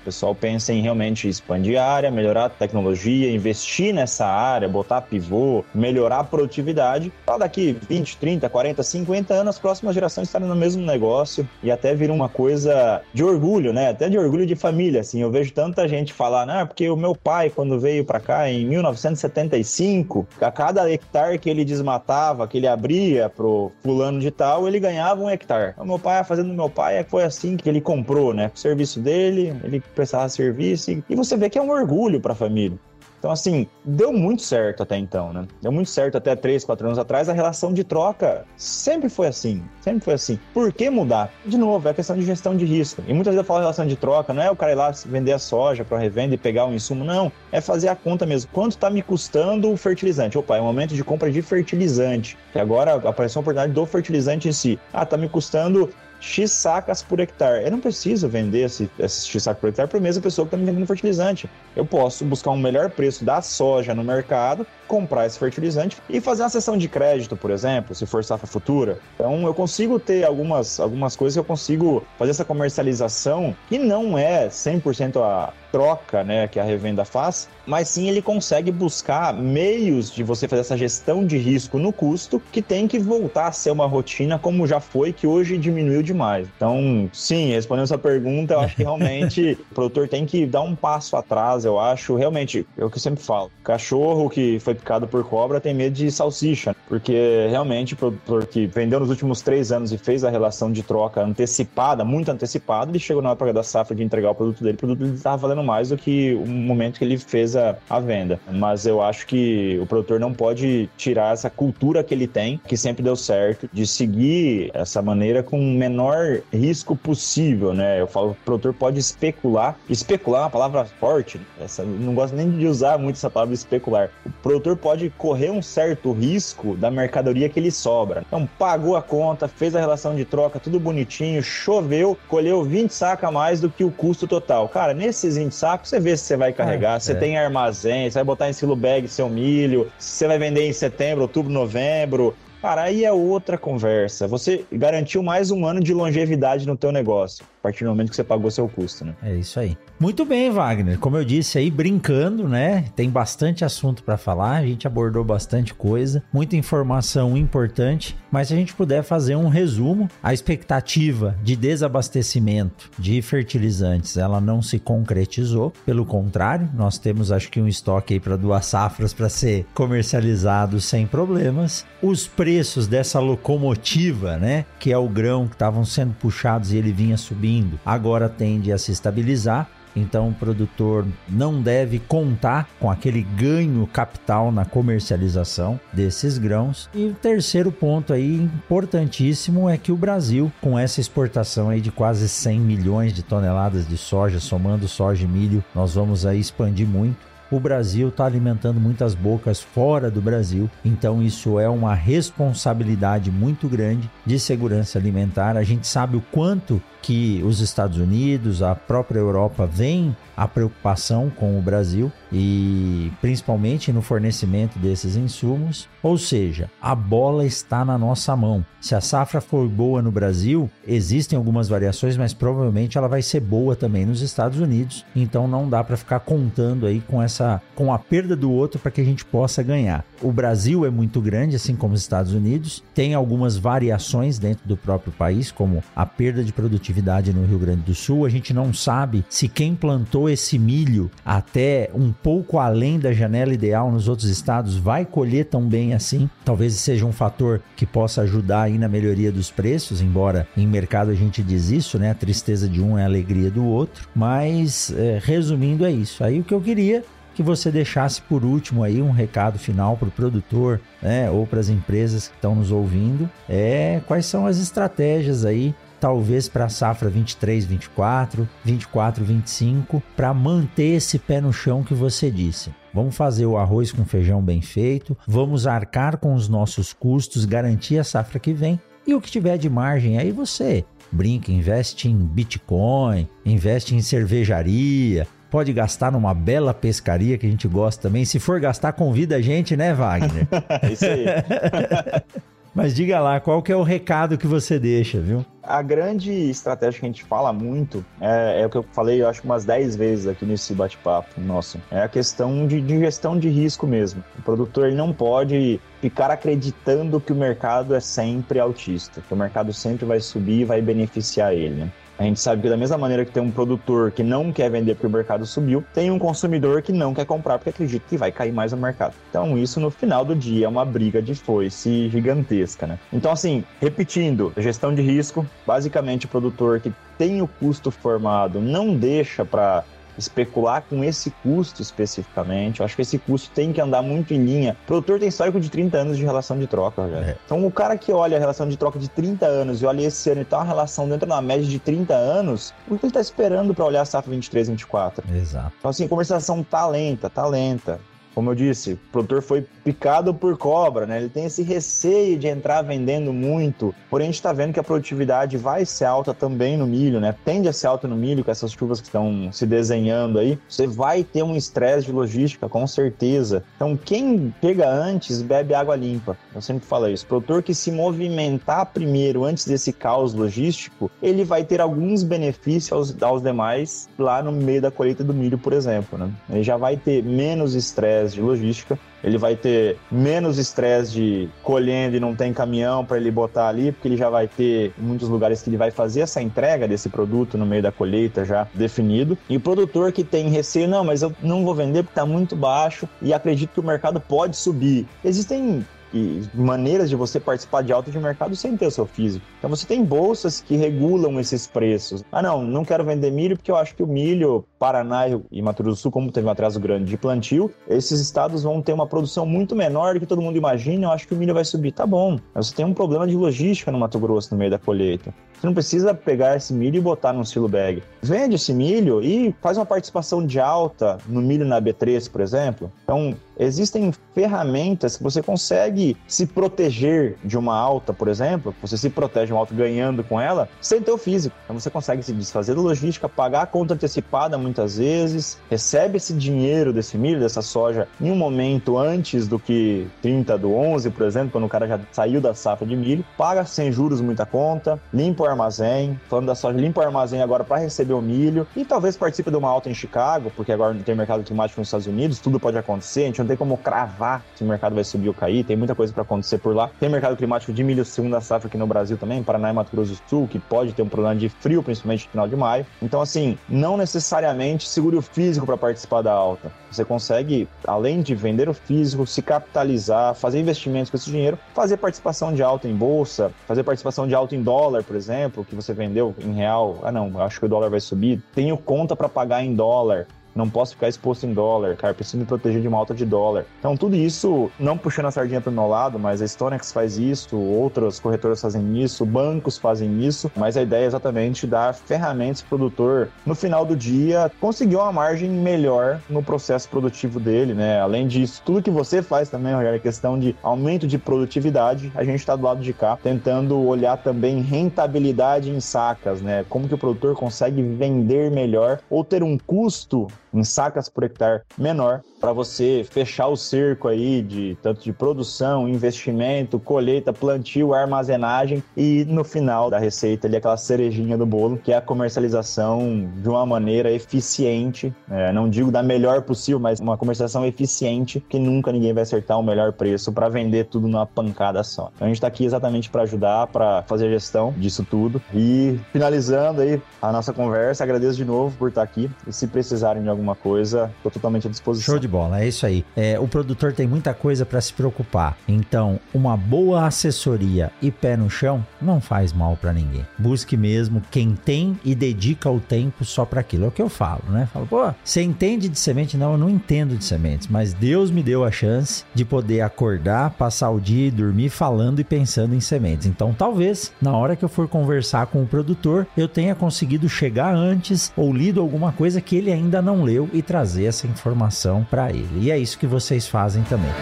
O pessoal pensa em realmente expandir a área, melhorar a tecnologia, investir nessa área, botar pivô, melhorar a produtividade. Para daqui 20, 30, 40, 50 anos, as próximas gerações estarem no mesmo negócio e até vir uma coisa de orgulho, né? Até de orgulho de família, assim. Eu vejo tanta gente falar, né? Porque o meu pai, quando veio para cá em 1975, a cada hectare que ele desmatava, que ele abria pro fulano de tal, ele ganhava um hectare. O meu pai, a fazenda do meu pai, foi assim que ele comprou, né? O serviço dele, ele prestava serviço e, você vê que é um orgulho para a família. Então, assim, deu muito certo até então, né? Deu muito certo até 3, 4 anos atrás. A relação de troca sempre foi assim. Sempre foi assim. Por que mudar? De novo, é questão de gestão de risco. E muitas vezes eu falo relação de troca, não é o cara ir lá vender a soja para revenda e pegar um insumo, não. É fazer a conta mesmo. Quanto está me custando o fertilizante? Opa, é o momento de compra de fertilizante. E agora apareceu a oportunidade do fertilizante em si. Ah, tá me custando X sacas por hectare. Eu não preciso vender esse, esse X sacas por hectare para a mesma pessoa que está me vendendo fertilizante. Eu posso buscar um melhor preço da soja no mercado, comprar esse fertilizante e fazer uma sessão de crédito, por exemplo, se for safra futura. Então eu consigo ter algumas, algumas coisas que eu consigo fazer essa comercialização que não é 100% a troca né, que a revenda faz, mas sim ele consegue buscar meios de você fazer essa gestão de risco no custo que tem que voltar a ser uma rotina como já foi, que hoje diminuiu demais. Então, sim, respondendo essa pergunta, eu acho que realmente o produtor tem que dar um passo atrás, eu acho. Realmente, é o que eu sempre falo. Cachorro que foi picado por cobra tem medo de salsicha, porque realmente o produtor que vendeu nos últimos três anos e fez a relação de troca antecipada, muito antecipada, ele chegou na época da safra de entregar o produto dele, o produto dele estava valendo mais do que o momento que ele fez a, a venda. Mas eu acho que o produtor não pode tirar essa cultura que ele tem, que sempre deu certo, de seguir essa maneira com o menor risco possível, né? Eu falo, o produtor pode especular. Especular é uma palavra forte, né? essa, não gosto nem de usar muito essa palavra especular. O produtor pode correr um certo risco da mercadoria que ele sobra. Então, pagou a conta, fez a relação de troca, tudo bonitinho, choveu, colheu 20 sacos a mais do que o custo total. Cara, nesses 20 sacos, você vê se você vai carregar, é, você é. tem armazém, você vai botar em silo bag seu milho, você vai vender em setembro, outubro, novembro. Cara, aí é outra conversa. Você garantiu mais um ano de longevidade no teu negócio a partir do momento que você pagou seu custo, né? É isso aí. Muito bem, Wagner. Como eu disse aí, brincando, né? Tem bastante assunto para falar, a gente abordou bastante coisa, muita informação importante, mas se a gente puder fazer um resumo, a expectativa de desabastecimento de fertilizantes, ela não se concretizou, pelo contrário, nós temos acho que um estoque aí para duas safras para ser comercializado sem problemas. Os preços dessa locomotiva, né, que é o grão que estavam sendo puxados e ele vinha subindo subindo, agora tende a se estabilizar. Então o produtor não deve contar com aquele ganho capital na comercialização desses grãos. E o terceiro ponto aí importantíssimo é que o Brasil, com essa exportação aí de quase 100 milhões de toneladas de soja, somando soja e milho, nós vamos aí expandir muito o Brasil está alimentando muitas bocas fora do Brasil, então isso é uma responsabilidade muito grande de segurança alimentar. A gente sabe o quanto que os Estados Unidos, a própria Europa vem a preocupação com o Brasil e principalmente no fornecimento desses insumos. Ou seja, a bola está na nossa mão. Se a safra for boa no Brasil, existem algumas variações, mas provavelmente ela vai ser boa também nos Estados Unidos. Então não dá para ficar contando aí com essa com a perda do outro para que a gente possa ganhar. O Brasil é muito grande, assim como os Estados Unidos. Tem algumas variações dentro do próprio país, como a perda de produtividade no Rio Grande do Sul. A gente não sabe se quem plantou esse milho até um pouco além da janela ideal nos outros estados vai colher tão bem assim. Talvez seja um fator que possa ajudar aí na melhoria dos preços, embora em mercado a gente diz isso, né? A tristeza de um é a alegria do outro. Mas é, resumindo é isso. Aí o que eu queria que você deixasse por último aí um recado final para o produtor, né, ou para as empresas que estão nos ouvindo, é quais são as estratégias aí talvez para a safra 23, 24, 24, 25, para manter esse pé no chão que você disse. Vamos fazer o arroz com feijão bem feito, vamos arcar com os nossos custos, garantir a safra que vem e o que tiver de margem aí você brinca, investe em Bitcoin, investe em cervejaria, pode gastar numa bela pescaria que a gente gosta também. Se for gastar, convida a gente, né, Wagner? Isso aí. Mas diga lá, qual que é o recado que você deixa, viu? A grande estratégia que a gente fala muito é, é o que eu falei, eu acho, umas 10 vezes aqui nesse bate-papo nosso. É a questão de, de, gestão de risco mesmo. O produtor ele não pode ficar acreditando que o mercado é sempre autista, que o mercado sempre vai subir e vai beneficiar ele. Né? A gente sabe que da mesma maneira que tem um produtor que não quer vender porque o mercado subiu, tem um consumidor que não quer comprar porque acredita que vai cair mais no mercado. Então isso no final do dia é uma briga de foice gigantesca, né? Então assim, repetindo, gestão de risco, basicamente o produtor que tem o custo formado não deixa para especular com esse custo especificamente. Eu acho que esse custo tem que andar muito em linha. O produtor tem histórico de 30 anos de relação de troca, É. Então, o cara que olha a relação de troca de 30 anos e olha esse ano e tá uma relação dentro da média de 30 anos, o que ele tá esperando para olhar a safra 23, 24? Exato. Então, assim, a conversação tá lenta, tá lenta como eu disse, o produtor foi picado por cobra, né? Ele tem esse receio de entrar vendendo muito. Porém, a gente está vendo que a produtividade vai ser alta também no milho, né? Tende a ser alta no milho com essas chuvas que estão se desenhando aí. Você vai ter um estresse de logística, com certeza. Então, quem pega antes, bebe água limpa. Eu sempre falo isso. O produtor que se movimentar primeiro, antes desse caos logístico, ele vai ter alguns benefícios aos, aos demais lá no meio da colheita do milho, por exemplo, né? Ele já vai ter menos estresse de logística ele vai ter menos estresse de colhendo e não tem caminhão para ele botar ali, porque ele já vai ter muitos lugares que ele vai fazer essa entrega desse produto no meio da colheita já definido. E o produtor que tem receio, não, mas eu não vou vender porque está muito baixo e acredito que o mercado pode subir. Existem e maneiras de você participar de alta de mercado sem ter o seu físico. Então você tem bolsas que regulam esses preços. Ah, não, não quero vender milho porque eu acho que o milho, Paraná e Mato Grosso do Sul, como teve um atraso grande de plantio, esses estados vão ter uma produção muito menor do que todo mundo imagina. Eu acho que o milho vai subir. Tá bom. Mas você tem um problema de logística no Mato Grosso no meio da colheita. Você não precisa pegar esse milho e botar num silo bag. Vende esse milho e faz uma participação de alta no milho na B3, por exemplo. Então, existem ferramentas que você consegue se proteger de uma alta, por exemplo. Você se protege de uma alta ganhando com ela sem ter o físico. Então, você consegue se desfazer da logística, pagar a conta antecipada muitas vezes, recebe esse dinheiro desse milho, dessa soja, em um momento antes do que 30 do 11, por exemplo, quando o cara já saiu da safra de milho, paga sem juros muita conta, limpa o armazém, falando da soja, limpa o armazém agora para receber o milho e talvez participe de uma alta em Chicago, porque agora não tem mercado climático nos Estados Unidos, tudo pode acontecer, a gente não tem como cravar se o mercado vai subir ou cair, tem muita coisa para acontecer por lá. Tem mercado climático de milho segunda safra aqui no Brasil também, Paraná e Mato Grosso do Sul, que pode ter um problema de frio, principalmente no final de maio. Então, assim, não necessariamente segure o físico para participar da alta. Você consegue, além de vender o físico, se capitalizar, fazer investimentos com esse dinheiro, fazer participação de alta em bolsa, fazer participação de alta em dólar, por exemplo exemplo, que você vendeu em real, ah não, acho que o dólar vai subir, tenho conta para pagar em dólar, não posso ficar exposto em dólar, cara, preciso me proteger de uma alta de dólar. Então, tudo isso, não puxando a sardinha para o meu lado, mas a Stonex faz isso, outras corretoras fazem isso, bancos fazem isso, mas a ideia é exatamente dar ferramentas para o produtor, no final do dia, conseguir uma margem melhor no processo produtivo dele, né? Além disso, tudo que você faz também, Rogério, é questão de aumento de produtividade, a gente está do lado de cá, tentando olhar também rentabilidade em sacas, né? Como que o produtor consegue vender melhor ou ter um custo em sacas por hectare menor para você fechar o cerco aí de tanto de produção, investimento, colheita, plantio, armazenagem e no final da receita ali aquela cerejinha do bolo que é a comercialização de uma maneira eficiente, é, não digo da melhor possível, mas uma comercialização eficiente que nunca ninguém vai acertar o melhor preço para vender tudo numa pancada só. Então a gente está aqui exatamente para ajudar, para fazer a gestão disso tudo e finalizando aí a nossa conversa, agradeço de novo por estar aqui e se precisarem de alguma coisa, estou totalmente à disposição. Show de bola, é isso aí. É, o produtor tem muita coisa para se preocupar. Então, uma boa assessoria e pé no chão não faz mal para ninguém. Busque mesmo quem tem e dedica o tempo só para aquilo. É o que eu falo, né? Falo, pô, você entende de semente? Não, eu não entendo de sementes, mas Deus me deu a chance de poder acordar, passar o dia e dormir falando e pensando em sementes. Então, talvez na hora que eu for conversar com o produtor, eu tenha conseguido chegar antes ou lido alguma coisa que ele ainda não leu e trazer essa informação para ele. E é isso que vocês fazem também.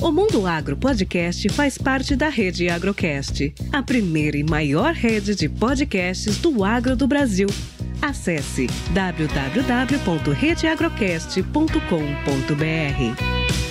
O Mundo Agro Podcast faz parte da rede Agrocast, a primeira e maior rede de podcasts do agro do Brasil. Acesse www.redeagrocast.com.br.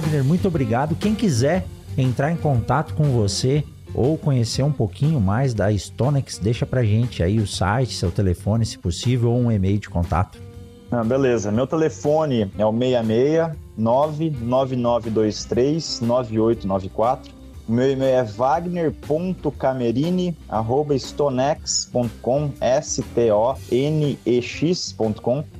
Wagner, muito obrigado. Quem quiser entrar em contato com você ou conhecer um pouquinho mais da Stonex, deixa pra gente aí o site, seu telefone, se possível, ou um e-mail de contato. Ah, beleza. Meu telefone é o 66 99923 9894 meu e-mail é wagner.camerini.stonex.com, S-T-O-N-E-X.com.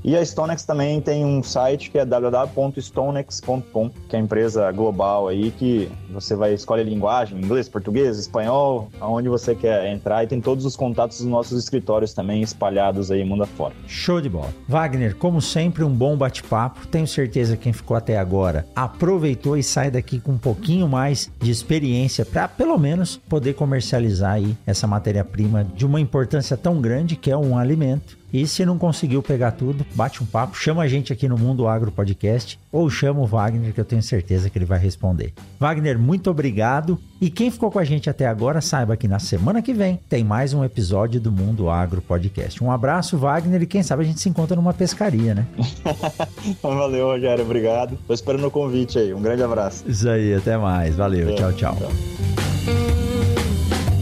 E a Stonex também tem um site que é www.stonex.com, que é a empresa global aí que você vai escolher a linguagem, inglês, português, espanhol, aonde você quer entrar e tem todos os contatos dos nossos escritórios também espalhados aí mundo afora. Show de bola. Wagner, como sempre, um bom bate-papo. Tenho certeza que quem ficou até agora aproveitou e sai daqui com um pouquinho mais de experiência para pelo menos poder comercializar aí essa matéria-prima de uma importância tão grande que é um alimento E se não conseguiu pegar tudo, bate um papo, chama a gente aqui no Mundo Agro Podcast ou chama o Wagner que eu tenho certeza que ele vai responder. Wagner, muito obrigado. E quem ficou com a gente até agora, saiba que na semana que vem tem mais um episódio do Mundo Agro Podcast. Um abraço, Wagner, e quem sabe a gente se encontra numa pescaria, né? Valeu, Rogério, obrigado. Tô esperando o convite aí. Um grande abraço. Isso aí, até mais. Valeu, é, tchau, tchau. tchau.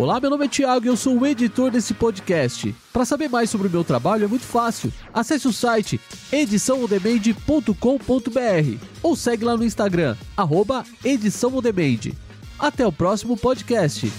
Olá, meu nome é Thiago e eu sou o editor desse podcast. Para saber mais sobre o meu trabalho é muito fácil. Acesse o site ediçãoondemand.com.br ou segue lá no Instagram, arroba. Até o próximo podcast.